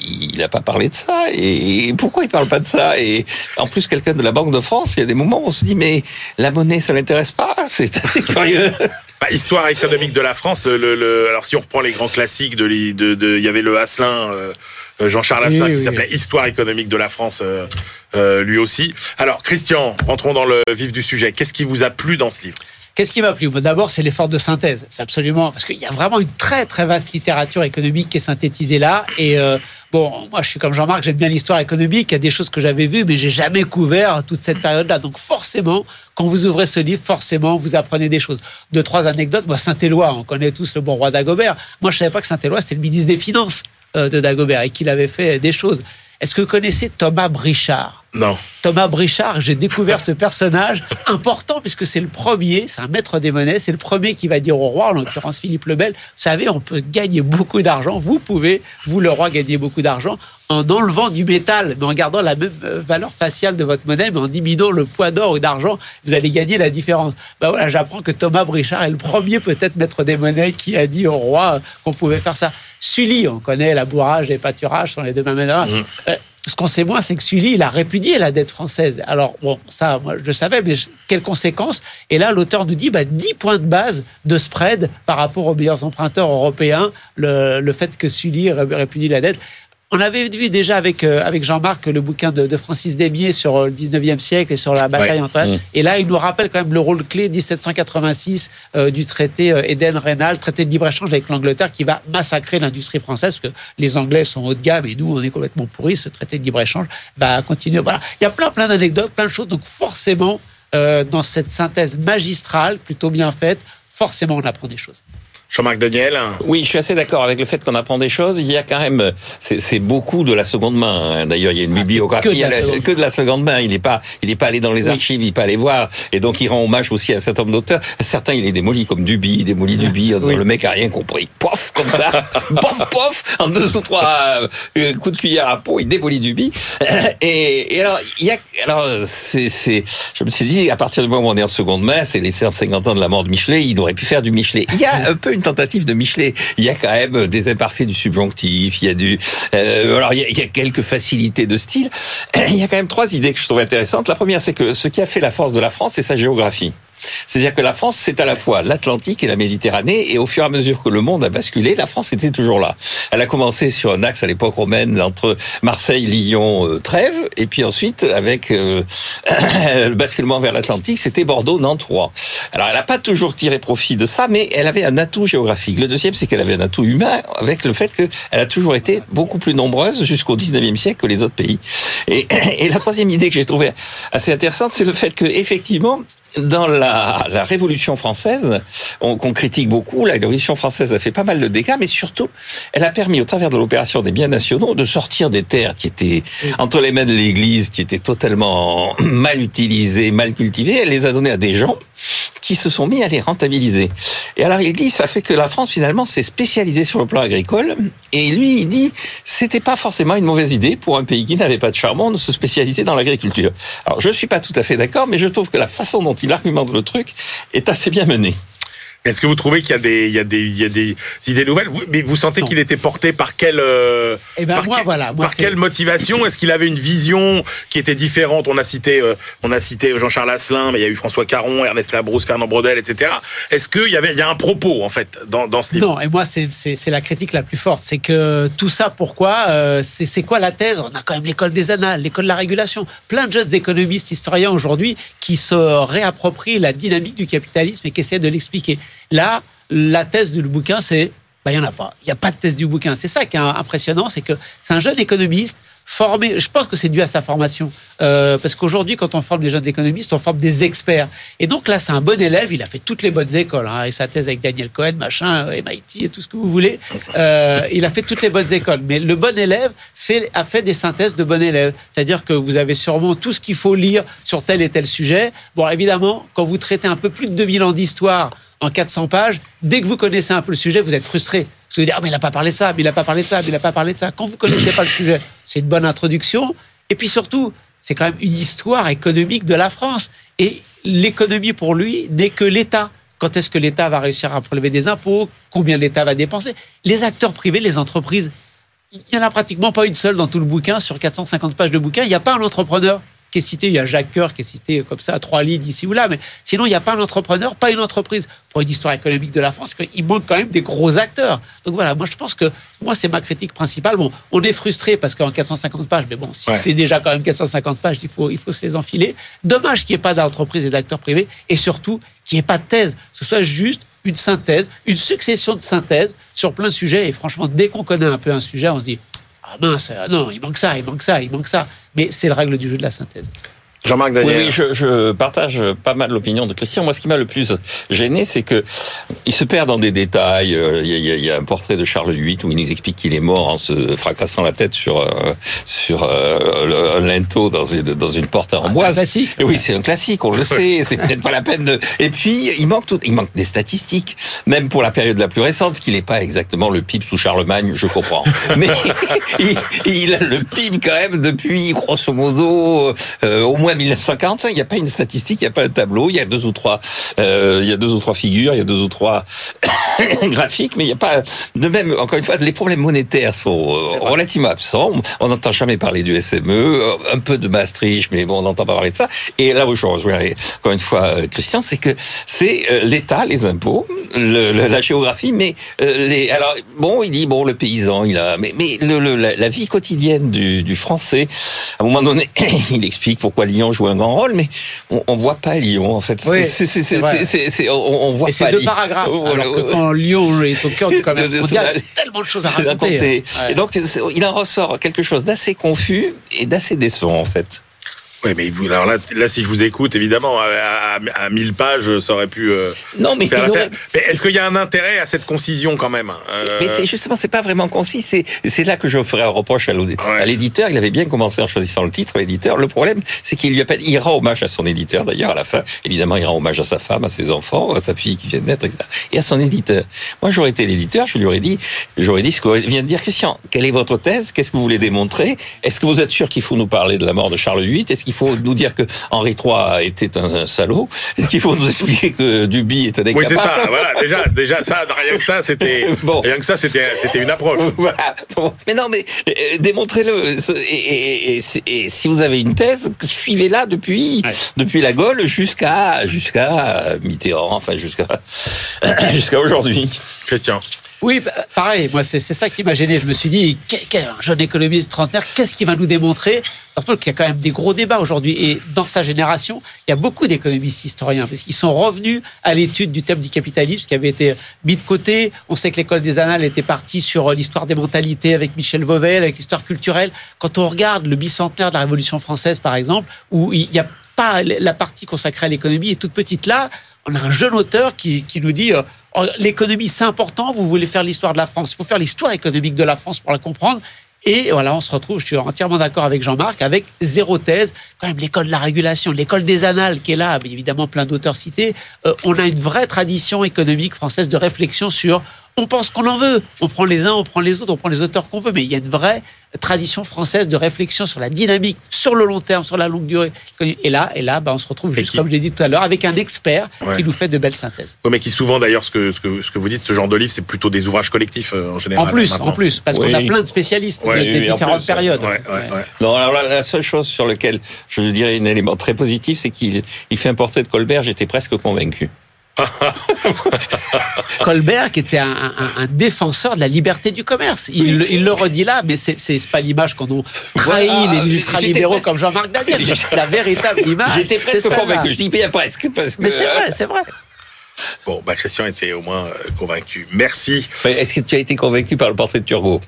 S6: il n'a pas parlé de ça. Et pourquoi il parle pas de ça? Et en plus, quelqu'un de la Banque de France, il y a des moments où on se dit, mais la monnaie, ça l'intéresse pas? C'est assez curieux.
S2: Bah, histoire économique de la France. Le, le- le- alors si on reprend les grands classiques de, l'hi- de, de- il y avait le Asselin, euh, Jean-Charles
S7: Oui,
S2: Asselin, qui
S7: oui.
S2: s'appelait Histoire économique de la France, euh, euh, lui aussi. Alors Christian, rentrons dans le vif du sujet. Qu'est-ce qui vous a plu dans ce livre?
S7: Qu'est-ce qui m'a plu? Bon, D'abord, c'est l'effort de synthèse. C'est absolument parce qu'il y a vraiment une très très vaste littérature économique qui est synthétisée là. Et euh, bon, moi, je suis comme Jean-Marc, j'aime bien l'histoire économique. Il y a des choses que j'avais vues, mais j'ai jamais couvert toute cette période-là. Donc forcément, quand vous ouvrez ce livre, forcément, vous apprenez des choses. Deux trois anecdotes. Moi, Saint-Éloi, on connaît tous le bon roi Dagobert. Moi, je savais pas que Saint-Éloi c'était le ministre des Finances euh, de Dagobert et qu'il avait fait des choses. Est-ce que vous connaissez Thomas Brichard?
S2: Non.
S7: Thomas Brichard, j'ai découvert ce personnage important puisque c'est le premier, c'est un maître des monnaies, c'est le premier qui va dire au roi, en l'occurrence Philippe le Bel, vous savez, on peut gagner beaucoup d'argent, vous pouvez, vous le roi, gagner beaucoup d'argent en enlevant du métal, mais en gardant la même euh, valeur faciale de votre monnaie, mais en diminuant le poids d'or ou d'argent, vous allez gagner la différence. Ben voilà, j'apprends que Thomas Brichard est le premier peut-être maître des monnaies qui a dit au roi qu'on pouvait faire ça. Sully, on connaît la bourrage et pâturage sont les deux mêmes manières. Euh, ce qu'on sait moins, c'est que Sully, il a répudié la dette française. Alors, bon, ça, moi, je le savais, mais je- quelles conséquences? Et là, l'auteur nous dit bah, 10 points de base de spread par rapport aux meilleurs emprunteurs européens, le, le fait que Sully ré- répudie la dette. On avait vu déjà avec, euh, avec Jean-Marc le bouquin de, de Francis Démier sur euh, le 19e siècle et sur la bataille
S2: Ouais.
S7: Antoine. Et là, il nous rappelle quand même le rôle clé 1786 euh, du traité euh, Eden-Rénal, traité de libre-échange avec l'Angleterre qui va massacrer l'industrie française parce que les Anglais sont haut de gamme et nous, on est complètement pourris. Ce traité de libre-échange va continuer. Voilà. Il y a plein, plein d'anecdotes, plein de choses. Donc, forcément, euh, dans cette synthèse magistrale, plutôt bien faite, forcément, on apprend des choses.
S2: Jean-Marc Daniel
S6: Oui, je suis assez d'accord avec le fait qu'on apprend des choses. Il y a quand même, c'est beaucoup de la seconde main. hein. D'ailleurs, il y a une
S7: Ah,
S6: bibliographie
S7: que de la
S6: que de la seconde main. Il n'est pas, il n'est pas allé dans les archives, il n'est pas allé voir. Et donc, il rend hommage aussi à un certain nombre d'auteurs. Certains, il est démoli, comme Duby, il démolit Duby. Le mec a rien compris. Pof, comme ça. pof, pof. En deux ou trois euh, coups de cuillère à peau, il démolit Duby. Et, et alors, il y a, alors, c'est, c'est, je me suis dit, à partir du moment où on est en seconde main, c'est les 150 ans de la mort de Michelet, il aurait pu faire du Michelet. Il y a un peu une tentative de Michelet. Il y a quand même des imparfaits du subjonctif, il y a du, euh, alors il y a, il y a quelques facilités de style. Il y a quand même trois idées que je trouve intéressantes. La première, c'est que ce qui a fait la force de la France, c'est sa géographie. C'est-à-dire que la France, c'est à la fois l'Atlantique et la Méditerranée, et au fur et à mesure que le monde a basculé, la France était toujours là. Elle a commencé sur un axe à l'époque romaine entre Marseille, Lyon, euh, Trèves, et puis ensuite, avec euh, le basculement vers l'Atlantique, c'était Bordeaux, Nantes, Rouen. Alors, elle n'a pas toujours tiré profit de ça, mais elle avait un atout géographique. Le deuxième, c'est qu'elle avait un atout humain, avec le fait qu'elle a toujours été beaucoup plus nombreuse jusqu'au 19e siècle que les autres pays. Et, et la troisième idée que j'ai trouvée assez intéressante, c'est le fait que, effectivement, dans la, la Révolution française, on- qu'on critique beaucoup, la Révolution française a fait pas mal de dégâts, mais surtout, elle a permis, au travers de l'opération des biens nationaux, de sortir des terres qui étaient entre les mains de l'Église, qui étaient totalement mal utilisées, mal cultivées. Elle les a données à des gens qui se sont mis à les rentabiliser. Et alors il dit, ça fait que la France finalement s'est spécialisée sur le plan agricole. Et lui, il dit, c'était pas forcément une mauvaise idée pour un pays qui n'avait pas de charbon de se spécialiser dans l'agriculture. Alors je suis pas tout à fait d'accord, mais je trouve que la façon dont argumente le truc est assez bien menée.
S2: Est-ce que vous trouvez qu'il y a des, il y a des, il y a des idées nouvelles? Vous- Mais vous sentez qu'il était porté par quelle, euh,
S7: Eh ben,
S2: par,
S7: moi,
S2: que-
S7: voilà, moi,
S2: par
S7: c'est-
S2: quelle motivation? Est-ce qu'il avait une vision qui était différente? On a cité, euh, on a cité Jean-Charles Asselin, mais il y a eu François Caron, Ernest Labrousse, Fernand Braudel, etc. Est-ce qu'il y avait, il y a un propos en fait dans, dans ce livre?
S7: Non, et moi, c'est- la critique la plus forte. C'est que tout ça, pourquoi euh, C'est c'est quoi la thèse? On a quand même l'école des annales, l'école de la régulation. Plein de jeunes économistes, historiens aujourd'hui qui se réapproprient la dynamique du capitalisme et qui essaient de l'expliquer. Là, la thèse du bouquin, c'est bah, il n'y en a pas. Il n'y a pas de thèse du bouquin. C'est ça qui est impressionnant, c'est que c'est un jeune économiste formé. Je pense que c'est dû à sa formation. Euh, parce qu'aujourd'hui, quand on forme des jeunes économistes, on forme des experts. Et donc là, c'est un bon élève. Il a fait toutes les bonnes écoles. Hein, et sa thèse avec Daniel Cohen, machin, euh, MIT et tout ce que vous voulez. Euh, il a fait toutes les bonnes écoles. Mais le bon élève a fait des synthèses de bon élève. C'est-à-dire que vous avez sûrement tout ce qu'il faut lire sur tel et tel sujet. Bon, évidemment, quand vous traitez un peu plus de 2000 ans d'histoire en 400 pages, dès que vous connaissez un peu le sujet, vous êtes frustré. Parce que vous dites, ah, mais il n'a pas parlé de ça, mais il n'a pas parlé de ça, mais il n'a pas parlé de ça. Quand vous connaissez pas le sujet, c'est une bonne introduction. Et puis surtout, c'est quand même une histoire économique de la France. Et l'économie, pour lui, n'est que l'État. Quand est-ce que l'État va réussir à prélever des impôts? Combien l'État va dépenser? Les acteurs privés, les entreprises, il n'y en a pratiquement pas une seule dans tout le bouquin. Sur 450 pages de bouquin, il n'y a pas un entrepreneur qui est cité. Il y a Jacques Coeur qui est cité comme ça, à trois lignes ici ou là. Mais sinon, il n'y a pas un entrepreneur, pas une entreprise. Pour une histoire économique de la France, il manque quand même des gros acteurs. Donc voilà, moi je pense que, moi c'est ma critique principale. Bon, on est frustré parce qu'en 450 pages, mais bon, si
S2: Ouais.
S7: c'est déjà quand même 450 pages, il faut, il faut se les enfiler. Dommage qu'il n'y ait pas d'entreprise et d'acteurs privés. Et surtout, qu'il n'y ait pas de thèse. Que ce soit juste une synthèse, une succession de synthèses sur plein de sujets. Et franchement, dès qu'on connaît un peu un sujet, on se dit Ah mince, ah non, il manque ça, il manque ça, il manque ça. Mais c'est la règle du jeu de la synthèse.
S2: Jean-Marc
S6: Oui,
S2: Daniel.
S6: oui, je, je partage pas mal l'opinion de Christian. Moi, ce qui m'a le plus gêné, c'est que il se perd dans des détails. Euh, Il y, a, il y a- il y a un portrait de Charles VIII où il nous explique qu'il est mort en se fracassant la tête sur euh, sur euh, un linteau dans une, dans une porte en
S7: Ah, c'est un classique.
S6: Et oui, c'est un classique, on le sait. C'est peut-être pas la peine de. Et puis, il manque tout. Il manque des statistiques, même pour la période la plus récente, qu'il n'est pas exactement le PIB sous Charlemagne. Je comprends, mais il, il a le PIB quand même depuis grosso modo euh, au moins 1945. Il n'y a pas une statistique, il n'y a pas un tableau. Il y a deux ou trois, euh, il y a deux ou trois figures, il y a deux ou trois graphiques, mais il n'y a pas de même. Encore une fois, les problèmes monétaires sont euh, relativement absents. On n'entend jamais parler du SME, euh, un peu de Maastricht, mais bon, on n'entend pas parler de ça. Et là où je rejoins encore une fois Christian, c'est que c'est l'État, les impôts, le- le- la géographie, mais les. Alors bon, il dit bon, le paysan, il a, mais mais le, le- la, la vie quotidienne du, du français. À un moment donné, il explique pourquoi Lyon joue un grand rôle, mais on, on voit pas Lyon en fait.
S7: Oui,
S6: C'est- c'est-
S7: c'est
S6: c'est- c'est- c'est- on, on voit
S7: Et c'est
S6: pas
S7: deux
S6: Lyon.
S7: paragraphes.
S6: Voilà,
S7: alors que quand Lyon est au cœur du commerce mondial, il y a tellement de choses à
S6: C'est
S7: raconter.
S6: raconté.
S7: hein. Ouais.
S6: Et donc, c'est- il en ressort quelque chose d'assez confus et d'assez décevant, en fait.
S2: Oui, mais vous, alors là, là, si je vous écoute, évidemment, à, à, à 1000 pages, ça aurait pu euh,
S6: Non, mais, aurait-.
S2: Mais est-ce qu'il y a un intérêt à cette concision quand même Euh,
S6: Mais c'est justement, c'est pas vraiment concis. C'est, là que je ferai un reproche à
S2: Ouais.
S6: l'éditeur. Il avait bien commencé en choisissant le titre, l'éditeur. Le problème, c'est qu'il lui a pas, il rend hommage à son éditeur d'ailleurs à la fin. Évidemment, il rend hommage à sa femme, à ses enfants, à sa fille qui vient de naître, etc. Et à son éditeur. Moi, j'aurais été l'éditeur, je lui aurais dit, j'aurais dit ce que vient de dire Christian. Quelle est votre thèse? Qu'est-ce que vous voulez démontrer? Est-ce que vous êtes sûr qu'il faut nous parler de la mort de Charles VIII Est-ce qu'il faut nous dire que Henri III était un, un salaud Est-ce qu'il faut nous expliquer que Duby est un
S2: Oui, c'est ça. Voilà, déjà, déjà, ça, rien que ça, c'était,
S6: Bon.
S2: rien que ça, c'était, c'était une approche.
S6: Voilà. Bon. Mais non, mais euh, démontrez-le. Et, et- et- et si vous avez une thèse, suivez-la depuis
S7: Ouais.
S6: depuis la Gaule jusqu'à jusqu'à Mitterrand, enfin jusqu'à jusqu'à aujourd'hui.
S2: Christian.
S7: Oui, bah, pareil, moi c'est ça qui m'a gêné. Je me suis dit, un jeune économiste trentenaire, qu'est-ce qu'il va nous démontrer? Surtout qu'il y a quand même des gros débats aujourd'hui. Et dans sa génération, il y a beaucoup d'économistes historiens, parce qu'ils sont revenus à l'étude du thème du capitalisme qui avait été mis de côté. On sait que l'école des annales était partie sur l'histoire des mentalités avec Michel Vauvel, avec l'histoire culturelle. Quand on regarde le bicentenaire de la Révolution française, par exemple, où il n'y a pas la partie consacrée à l'économie est toute petite là, on a un jeune auteur qui, qui nous dit euh, l'économie c'est important, vous voulez faire l'histoire de la France, il faut faire l'histoire économique de la France pour la comprendre. Et voilà, on se retrouve, je suis entièrement d'accord avec Jean-Marc, avec zéro thèse. Quand même, l'école de la régulation, l'école des annales qui est là, évidemment plein d'auteurs cités. Euh, on a une vraie tradition économique française de réflexion sur on pense qu'on en veut. On prend les uns, on prend les autres, on prend les auteurs qu'on veut, mais il y a une vraie tradition française de réflexion sur la dynamique, sur le long terme, sur la longue durée. Et là, et là, bah, on se retrouve
S2: Et
S7: juste
S2: qui-
S7: comme je l'ai dit tout à l'heure, avec un expert
S2: Ouais.
S7: qui nous fait de belles synthèses.
S2: Oui, mais qui souvent, d'ailleurs, ce que, ce que, ce que vous dites, ce genre de livre, c'est plutôt des ouvrages collectifs, euh, en général.
S7: En plus,
S2: maintenant.
S7: en plus, parce
S6: Oui.
S7: qu'on a plein de spécialistes
S2: Ouais,
S7: des,
S6: oui,
S7: des
S6: en
S7: différentes
S6: plus,
S7: périodes.
S2: Ouais, ouais, ouais.
S6: Non, alors la, la seule chose sur laquelle je dirais un élément très positif, c'est qu'il il fait un portrait de Colbert. J'étais presque convaincu.
S7: Colbert, qui était un, un- un défenseur de la liberté du commerce. Il, le- il le redit là, mais c'est c'est pas l'image qu'on a trahi
S6: Voilà,
S7: les
S6: j'étais
S7: ultralibéraux
S6: presque-
S7: comme Jean-Marc Daniel. La véritable image.
S6: J'étais presque convaincu. Je dis bien presque parce que.
S7: Mais c'est vrai, c'est vrai.
S2: Bon, bah, Christian était au moins euh, convaincu. Merci.
S6: Est-ce que tu as été convaincu par le portrait de Turgot?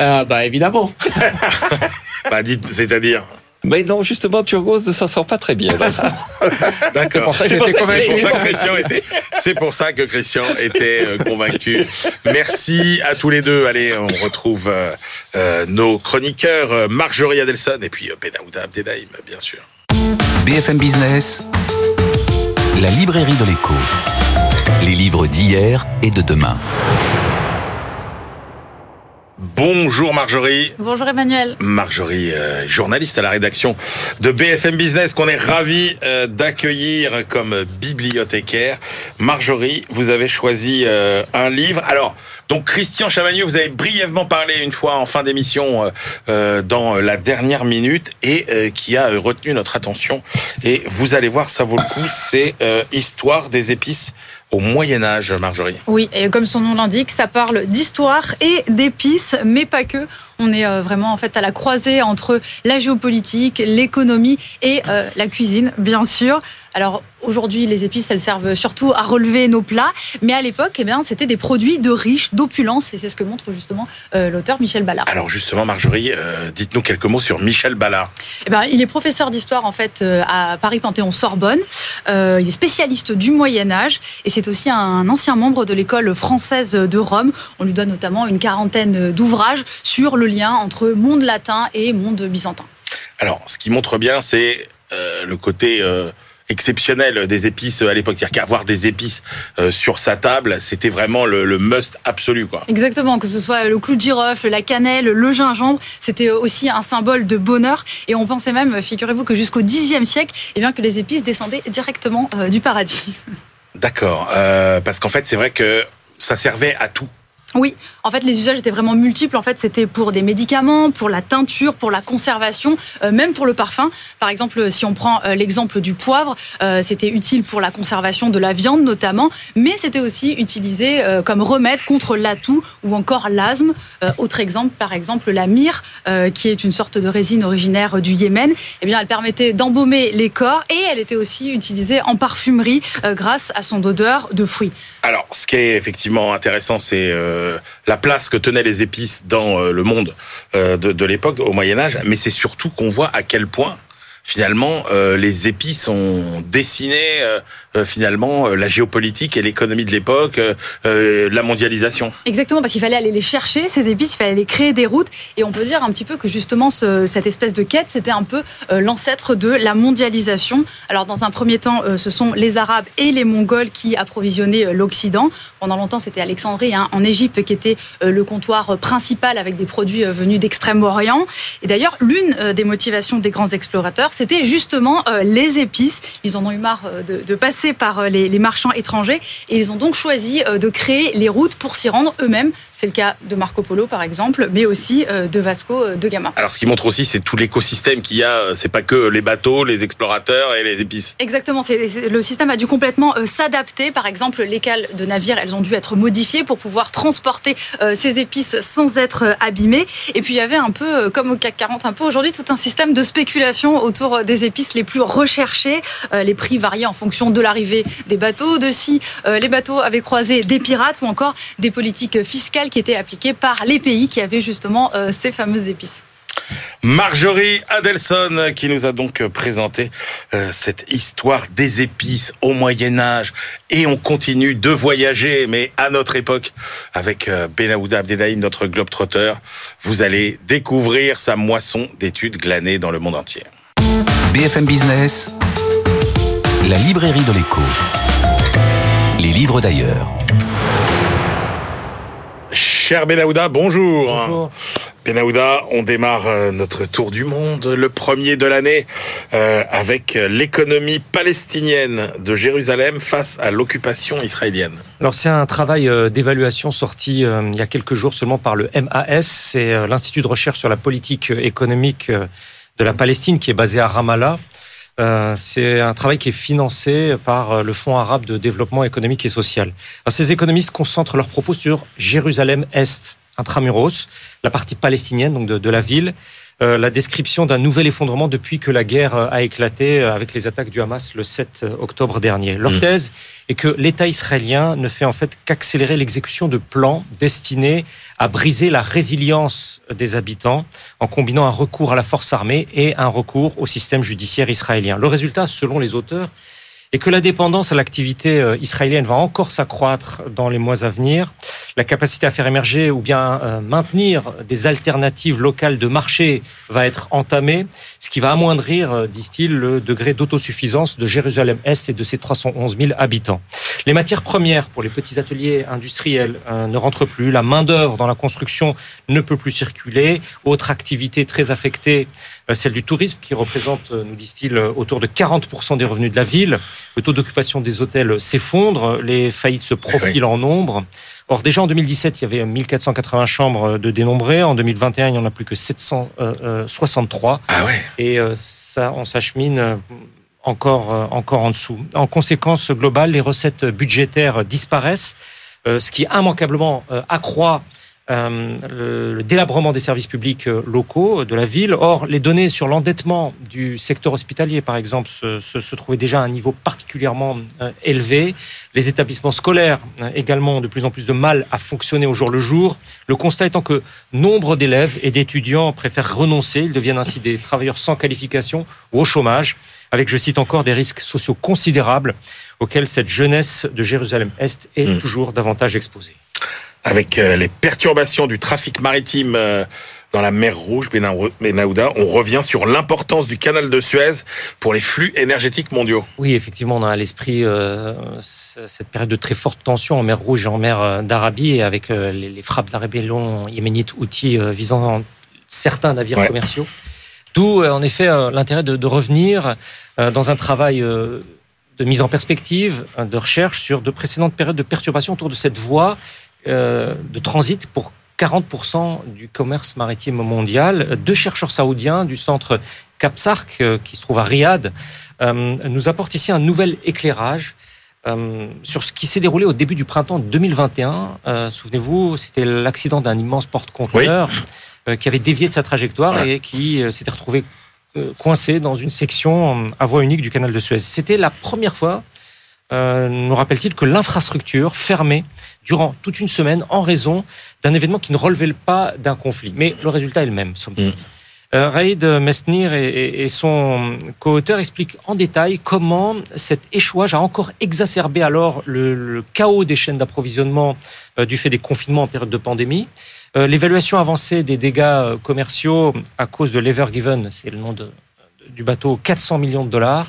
S7: Euh, bah évidemment.
S2: Bah, dites, c'est-à-dire?
S6: Mais non, justement, Turgot ne s'en sort pas très bien.
S2: D'accord. C'est pour, ça- pour que Christian était, c'est pour ça que Christian était euh, convaincu. Merci à tous les deux. Allez, on retrouve euh, euh, nos chroniqueurs, Marjorie Adelson et puis euh, Benaouda Abdedaïm, bien sûr.
S1: BFM Business, la librairie de l'écho. Les livres d'hier et de demain.
S2: Bonjour Marjorie.
S8: Bonjour Emmanuel.
S2: Marjorie, euh, journaliste à la rédaction de BFM Business, qu'on est ravi euh, d'accueillir comme bibliothécaire. Marjorie, vous avez choisi euh, un livre. Alors, donc Christian Chavagneux, vous avez brièvement parlé une fois en fin d'émission euh, euh, dans la dernière minute et euh, qui a retenu notre attention. Et vous allez voir, ça vaut le coup. C'est euh, Histoire des épices au Moyen Âge, Marjorie.
S8: Oui, et comme son nom l'indique, ça parle d'histoire et d'épices, mais pas que. On est euh, vraiment en fait à la croisée entre la géopolitique, l'économie et euh, la cuisine, bien sûr. Alors aujourd'hui, les épices, elles servent surtout à relever nos plats, mais à l'époque, eh bien, c'était des produits de riches, d'opulence, et c'est ce que montre justement euh, l'auteur Michel Ballard.
S2: Alors justement, Marjorie, euh, dites-nous quelques mots sur Michel Ballard.
S8: Eh ben, il est professeur d'histoire en fait euh, à Paris Panthéon Sorbonne. Il est spécialiste du Moyen Âge et c'est aussi un ancien membre de l'école française de Rome. On lui doit notamment une quarantaine d'ouvrages sur le lien entre monde latin et monde byzantin.
S2: Alors, ce qui montre bien, c'est le côté exceptionnel des épices à l'époque. C'est-à-dire qu'avoir des épices euh, sur sa table, c'était vraiment le, le must absolu, quoi.
S8: Exactement, que ce soit le clou de girofle, la cannelle, le gingembre, c'était aussi un symbole de bonheur. Et on pensait même, figurez-vous, que jusqu'au Xe siècle, eh bien, que les épices descendaient directement euh, du paradis.
S2: D'accord. Euh, parce qu'en fait, c'est vrai que ça servait à tout.
S8: Oui, en fait, les usages étaient vraiment multiples. En fait, c'était pour des médicaments, pour la teinture, pour la conservation, euh, même pour le parfum. Par exemple, si on prend euh, l'exemple du poivre, euh, c'était utile pour la conservation de la viande notamment, mais c'était aussi utilisé comme remède contre l'atout ou encore l'asthme. Autre exemple, par exemple, la myrrhe, qui est une sorte de résine originaire du Yémen. Eh bien, elle permettait d'embaumer les corps et elle était aussi utilisée en parfumerie grâce à son odeur de fruits.
S2: Alors, ce qui est effectivement intéressant, c'est euh, la place que tenaient les épices dans euh, le monde euh, de, de l'époque, au Moyen Âge, mais c'est surtout qu'on voit à quel point finalement, euh, les épices ont dessiné euh, euh, finalement la géopolitique et l'économie de l'époque, la mondialisation.
S8: Exactement, parce qu'il fallait aller les chercher, ces épices, il fallait aller créer des routes. Et on peut dire un petit peu que justement, ce, cette espèce de quête, c'était un peu l'ancêtre de la mondialisation. Alors, dans un premier temps, ce sont les Arabes et les Mongols qui approvisionnaient l'Occident. Pendant longtemps, c'était Alexandrie, hein, en Égypte, qui était le comptoir principal avec des produits venus d'Extrême-Orient. Et d'ailleurs, l'une des motivations des grands explorateurs, c'était justement euh, les épices. Ils en ont eu marre euh, de, passer par euh, les, marchands étrangers et ils ont donc choisi de créer les routes pour s'y rendre eux-mêmes. C'est le cas de Marco Polo, par exemple, mais aussi de Vasco de Gama.
S2: Alors, ce qui montre aussi, c'est tout l'écosystème qu'il y a. C'est pas que les bateaux, les explorateurs et les épices.
S8: Exactement. le système a dû complètement s'adapter. Par exemple, les cales de navires, elles ont dû être modifiées pour pouvoir transporter ces épices sans être abîmées. Et puis, il y avait un peu, comme au CAC 40, un peu aujourd'hui, tout un système de spéculation autour des épices les plus recherchées. Euh, les prix variaient en fonction de l'arrivée des bateaux, de si euh, les bateaux avaient croisé des pirates ou encore des politiques fiscales qui étaient appliquées par les pays qui avaient justement euh, ces fameuses épices.
S2: Marjorie Adelson qui nous a donc présenté cette histoire des épices au Moyen Âge et on continue de voyager mais à notre époque avec Benaouda Abdelhaim notre globe-trotter vous allez découvrir sa moisson d'études glanées dans le monde entier.
S1: BFM Business, la librairie de l'écho. Les livres d'ailleurs.
S2: Cher Benahouda, bonjour. Bonjour. Benahouda, on démarre euh, notre tour du monde, le premier de l'année, euh, avec l'économie palestinienne de Jérusalem face à l'occupation israélienne.
S9: Alors c'est un travail euh, d'évaluation sorti il y a quelques jours seulement par le MAS, c'est l'Institut de recherche sur la politique économique de la Palestine qui est basée à Ramallah. Euh, c'est un travail qui est financé par euh, le Fonds arabe de développement économique et social. ces économistes concentrent leurs propos sur Jérusalem-Est, intramuros, la partie palestinienne donc de la ville, la description d'un nouvel effondrement depuis que la guerre euh, a éclaté euh, avec les attaques du Hamas le 7 octobre dernier. Leur mmh. thèse est que l'État israélien ne fait en fait qu'accélérer l'exécution de plans destinés à briser la résilience des habitants en combinant un recours à la force armée et un recours au système judiciaire israélien. Le résultat, selon les auteurs, et que la dépendance à l'activité euh, israélienne va encore s'accroître dans les mois à venir. La capacité à faire émerger ou bien euh, maintenir des alternatives locales de marché va être entamée, ce qui va amoindrir, euh, disent-ils, le degré d'autosuffisance de Jérusalem-Est et de ses 311 000 habitants. Les matières premières pour les petits ateliers industriels ne rentrent plus, la main-d'œuvre dans la construction ne peut plus circuler, autre activité très affectée, celle du tourisme qui représente, nous disent-ils, autour de 40% des revenus de la ville. Le taux d'occupation des hôtels s'effondre, les faillites se profilent en nombre. Or, déjà en 2017, il y avait 1480 chambres de dénombrées. En 2021, il n'y en a plus que 763.
S2: Ah ouais.
S9: Et euh, ça, on s'achemine encore, euh, encore en dessous. En conséquence globale, les recettes budgétaires disparaissent, euh, ce qui immanquablement accroît euh, le délabrement des services publics euh, locaux de la ville. Or, les données sur l'endettement du secteur hospitalier, par exemple, se, se, trouvaient déjà à un niveau particulièrement euh, élevé. Les établissements scolaires également ont de plus en plus de mal à fonctionner au jour le jour. Le constat étant que nombre d'élèves et d'étudiants préfèrent renoncer. Ils deviennent ainsi des travailleurs sans qualification ou au chômage, avec, je cite encore, des risques sociaux considérables auxquels cette jeunesse de Jérusalem-Est est mmh. toujours davantage exposée
S2: avec euh, les perturbations du trafic maritime euh, dans la mer Rouge, Benaouda, on revient sur l'importance du canal de Suez pour les flux énergétiques mondiaux.
S9: Oui, effectivement, on a à l'esprit euh, cette période de très forte tension en mer Rouge et en mer d'Arabie, avec les, frappes la rébellion yéménite outils visant certains navires commerciaux. D'où, en effet, l'intérêt de, de, revenir dans un travail de mise en perspective, de recherche sur de précédentes périodes de perturbation autour de cette voie euh, de transit pour 40% du commerce maritime mondial. Deux chercheurs saoudiens du centre Capsark, euh, qui se trouve à Riyad, euh, nous apportent ici un nouvel éclairage sur ce qui s'est déroulé au début du printemps 2021. Souvenez-vous, c'était l'accident d'un immense porte-conteneur qui avait dévié de sa trajectoire et qui s'était retrouvé coincé dans une section à voie unique du canal de Suez. C'était la première fois, nous rappelle-t-il, que l'infrastructure fermée durant toute une semaine en raison d'un événement qui ne relevait pas d'un conflit. Mais le résultat est le même, mm. Euh, Raïd Mesnir et, et- et son co-auteur expliquent en détail comment cet échouage a encore exacerbé alors le, le chaos des chaînes d'approvisionnement euh, du fait des confinements en période de pandémie. Euh, L'évaluation avancée des dégâts euh, commerciaux à cause de l'Ever Given, c'est le nom de- du bateau, 400 millions de dollars.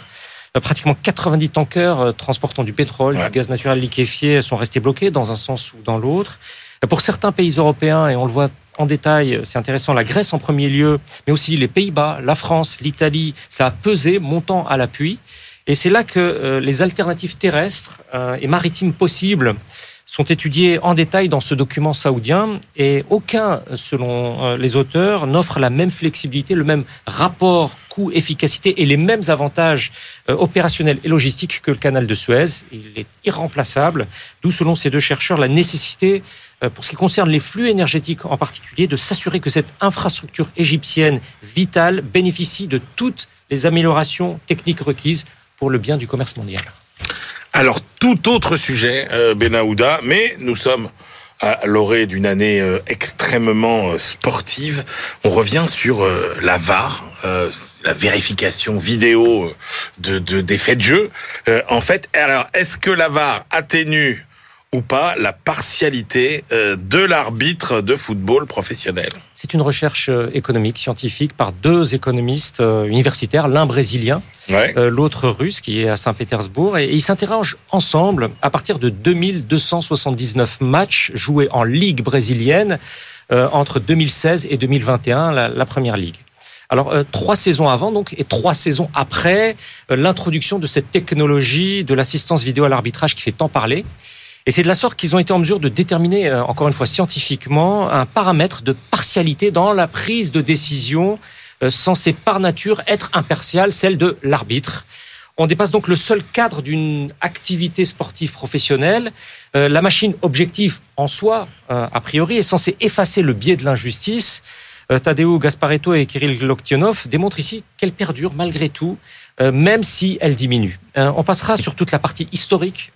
S9: Euh, Pratiquement 90 tankers euh, transportant du pétrole,
S2: Ouais.
S9: du gaz naturel liquéfié sont restés bloqués dans un sens ou dans l'autre. Euh, Pour certains pays européens, et on le voit en détail, c'est intéressant, la Grèce en premier lieu, mais aussi les Pays-Bas, la France, l'Italie, ça a pesé, montant à l'appui. Et c'est là que euh, les alternatives terrestres euh, et maritimes possibles sont étudiées en détail dans ce document saoudien et aucun, selon les auteurs, n'offre la même flexibilité, le même rapport coût-efficacité et les mêmes avantages euh, opérationnels et logistiques que le canal de Suez. Il est irremplaçable, d'où selon ces deux chercheurs la nécessité euh, pour ce qui concerne les flux énergétiques en particulier, de s'assurer que cette infrastructure égyptienne vitale bénéficie de toutes les améliorations techniques requises pour le bien du commerce mondial.
S2: Alors, tout autre sujet, euh, Benahouda, mais nous sommes à l'orée d'une année extrêmement sportive. On revient sur la VAR, la vérification vidéo euh, de, de- des faits de jeu. Euh, en fait, alors, est-ce que la VAR atténue ou pas la partialité euh, de l'arbitre de football professionnel?
S9: C'est une recherche euh, économique, scientifique, par deux économistes universitaires, l'un brésilien,
S2: Ouais.
S9: l'autre russe, qui est à Saint-Pétersbourg, et, ils s'interrogent ensemble à partir de 2279 matchs joués en Ligue brésilienne entre 2016 et 2021, la, la première ligue. Alors, euh, trois saisons avant, donc, et trois saisons après, euh, l'introduction de cette technologie de l'assistance vidéo à l'arbitrage qui fait tant parler. Et c'est de la sorte qu'ils ont été en mesure de déterminer, euh, encore une fois scientifiquement, un paramètre de partialité dans la prise de décision censée par nature être impartiale, celle de l'arbitre. On dépasse donc le seul cadre d'une activité sportive professionnelle. La machine objective en soi, a priori, est censée effacer le biais de l'injustice. Euh, Tadeu Gasparetto et Kirill Loktionov démontrent ici qu'elle perdure malgré tout, euh, même si elle diminue. Euh, on passera sur toute la partie historique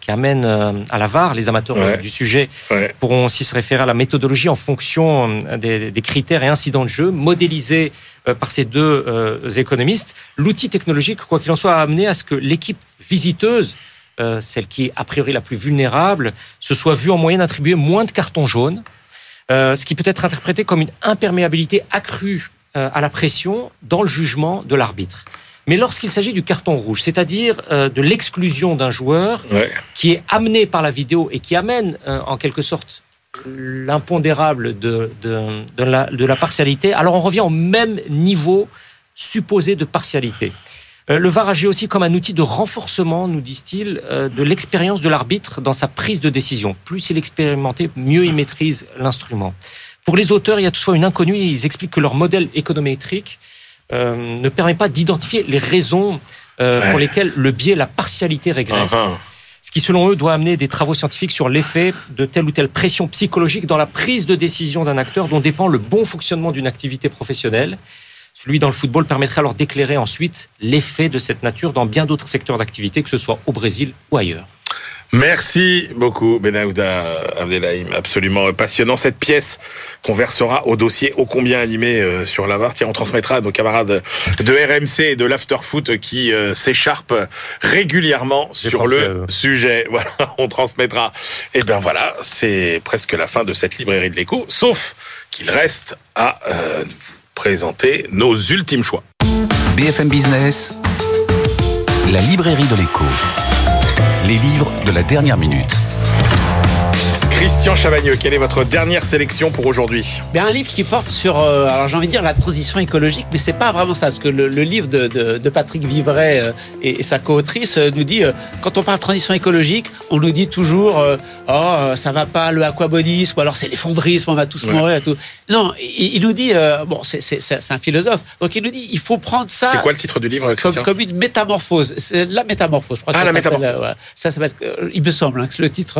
S9: qui amène à la VAR. Les amateurs
S2: Ouais.
S9: du sujet
S2: Ouais.
S9: pourront aussi se référer à la méthodologie en fonction des, des critères et incidents de jeu modélisés par ces deux économistes. L'outil technologique, quoi qu'il en soit, a amené à ce que l'équipe visiteuse, celle qui est a priori la plus vulnérable, se soit vue en moyenne attribuer moins de cartons jaunes, euh, ce qui peut être interprété comme une imperméabilité accrue euh, à la pression dans le jugement de l'arbitre. Mais lorsqu'il s'agit du carton rouge, c'est-à-dire euh, de l'exclusion d'un joueur
S2: Ouais.
S9: qui est amené par la vidéo et qui amène en quelque sorte l'impondérable de, de, de la, de la partialité, alors on revient au même niveau supposé de partialité. Euh, Le VAR agit aussi comme un outil de renforcement, nous disent-ils, euh, de l'expérience de l'arbitre dans sa prise de décision. Plus il est expérimenté, mieux il maîtrise l'instrument. Pour les auteurs, il y a toutefois une inconnue. Ils expliquent que leur modèle économétrique euh, ne permet pas d'identifier les raisons euh, pour lesquelles le biais, la partialité régresse.
S2: Uh-huh.
S9: Ce qui, selon eux, doit amener des travaux scientifiques sur l'effet de telle ou telle pression psychologique dans la prise de décision d'un acteur dont dépend le bon fonctionnement d'une activité professionnelle. Celui dans le football permettrait alors d'éclairer ensuite l'effet de cette nature dans bien d'autres secteurs d'activité, que ce soit au Brésil ou ailleurs.
S2: Merci beaucoup, Benahouda Abdelhaim. Absolument passionnant. Cette pièce qu'on versera au dossier ô combien animé euh, sur la VAR. Tiens, on transmettra à nos camarades de RMC et de l'Afterfoot qui euh, s'écharpent régulièrement sur le
S9: eux.
S2: sujet. Voilà, on transmettra. Et ben voilà, c'est presque la fin de cette librairie de l'écho, sauf qu'il reste à euh, vous présenter nos ultimes choix.
S1: BFM Business, la librairie de l'écho. Les livres de la dernière minute.
S2: Christian Chavagneux, quelle est votre dernière sélection pour aujourd'hui?
S7: Ben, un livre qui porte sur, euh, alors j'ai envie de dire la transition écologique, mais c'est pas vraiment ça, parce que le, le livre de, de, de Patrick Vivray euh, et, et sa co-autrice euh, nous dit, quand on parle de transition écologique, on nous dit toujours, oh ça va pas le aquabonisme, ou alors c'est l'effondrisme, on va tous
S2: Ouais.
S7: mourir et tout. Non, il, il nous dit, bon, c'est- c'est c'est- c'est un philosophe, donc il nous dit, il faut prendre ça.
S2: C'est quoi le titre du livre,
S7: comme,
S2: Christian?
S7: comme une métamorphose. C'est la métamorphose, je crois.
S2: Ah,
S7: que
S2: la
S7: ça
S2: métamorphose.
S7: ouais. Ça s'appelle, il me semble, hein, que le titre.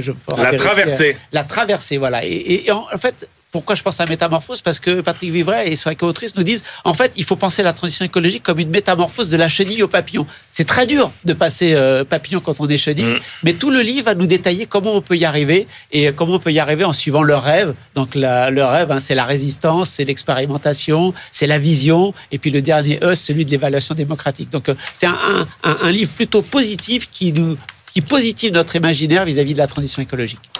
S7: je
S2: La traversée.
S7: la traversée, voilà. Et, et- et en, en fait, pourquoi je pense à métamorphose? Parce que Patrick Vivray et son co-autrice nous disent, en fait, il faut penser la transition écologique comme une métamorphose de la chenille au papillon. C'est très dur de passer euh, papillon quand on est chenille,
S2: Mm.
S7: mais tout le livre va nous détailler comment on peut y arriver et comment on peut y arriver en suivant le rêve. Donc la- le rêve, hein, c'est la résistance, c'est l'expérimentation, c'est la vision, et puis le dernier E, celui de l'évaluation démocratique. Donc euh, c'est un, un- un- un livre plutôt positif qui nous qui positive notre imaginaire vis-à-vis de la transition écologique.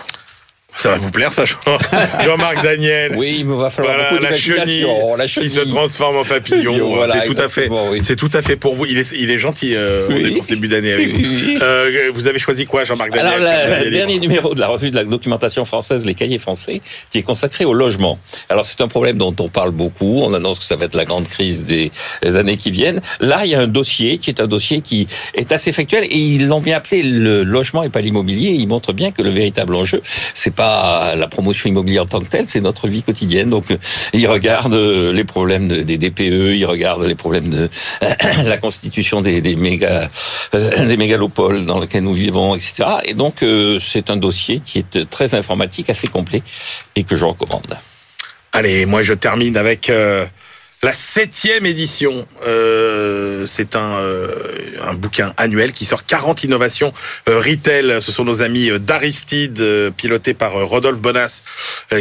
S2: Ça va vous plaire, ça, Jean- Jean-Marc Daniel
S6: Oui, il me va falloir
S2: Voilà,
S6: beaucoup
S2: la chenille,
S6: d'imagination. La
S2: qui se
S6: chenille.
S2: transforme en papillon.
S6: Voilà,
S2: c'est tout à fait,
S6: oui.
S2: c'est tout à fait pour vous. Il est, il est gentil. euh, on
S6: Oui.
S2: est pour ce début d'année avec vous.
S6: Oui.
S2: Euh, vous avez choisi quoi, Jean-Marc Daniel
S6: Alors, la- le
S2: dernier
S6: numéro de la revue de la documentation française, Les Cahiers français, qui est consacré au logement. Alors, c'est un problème dont on parle beaucoup. On annonce que ça va être la grande crise des des années qui viennent. Là, il y a un dossier qui est un dossier qui est assez factuel et ils l'ont bien appelé le logement et pas l'immobilier. Il montre bien que le véritable enjeu, c'est pas la promotion immobilière en tant que telle, c'est notre vie quotidienne. Donc, euh, ils regardent euh, les problèmes de- des DPE, ils regardent les problèmes de la constitution des, euh, mégalopoles dans lesquels nous vivons, etc. Et donc, c'est un dossier qui est très informatique, assez complet et que je recommande.
S2: Allez, moi je termine avec la septième édition. Euh, c'est un, euh, un bouquin annuel qui sort 40 innovations euh, retail. Ce sont nos amis euh, d'Aristide, euh, pilotés par Rodolphe Bonas,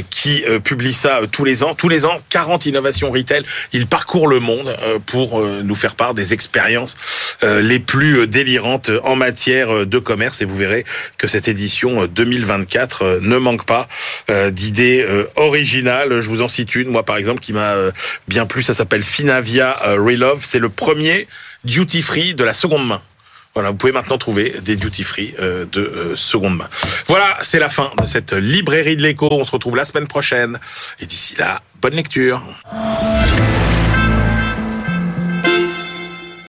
S2: qui publient ça tous les ans. Tous les ans, 40 innovations retail. Ils parcourent le monde pour nous faire part des expériences les plus délirantes en matière de commerce. Et vous verrez que cette édition euh, 2024 euh, ne manque pas d'idées originales. Je vous en cite une, moi par exemple, qui m'a bien plu. S'appelle Finavia euh, Relove. C'est le premier duty free de la seconde main. Voilà, vous pouvez maintenant trouver des duty free euh, de euh, seconde main. Voilà, c'est la fin de cette librairie de l'écho. On se retrouve la semaine prochaine. Et d'ici là, bonne lecture.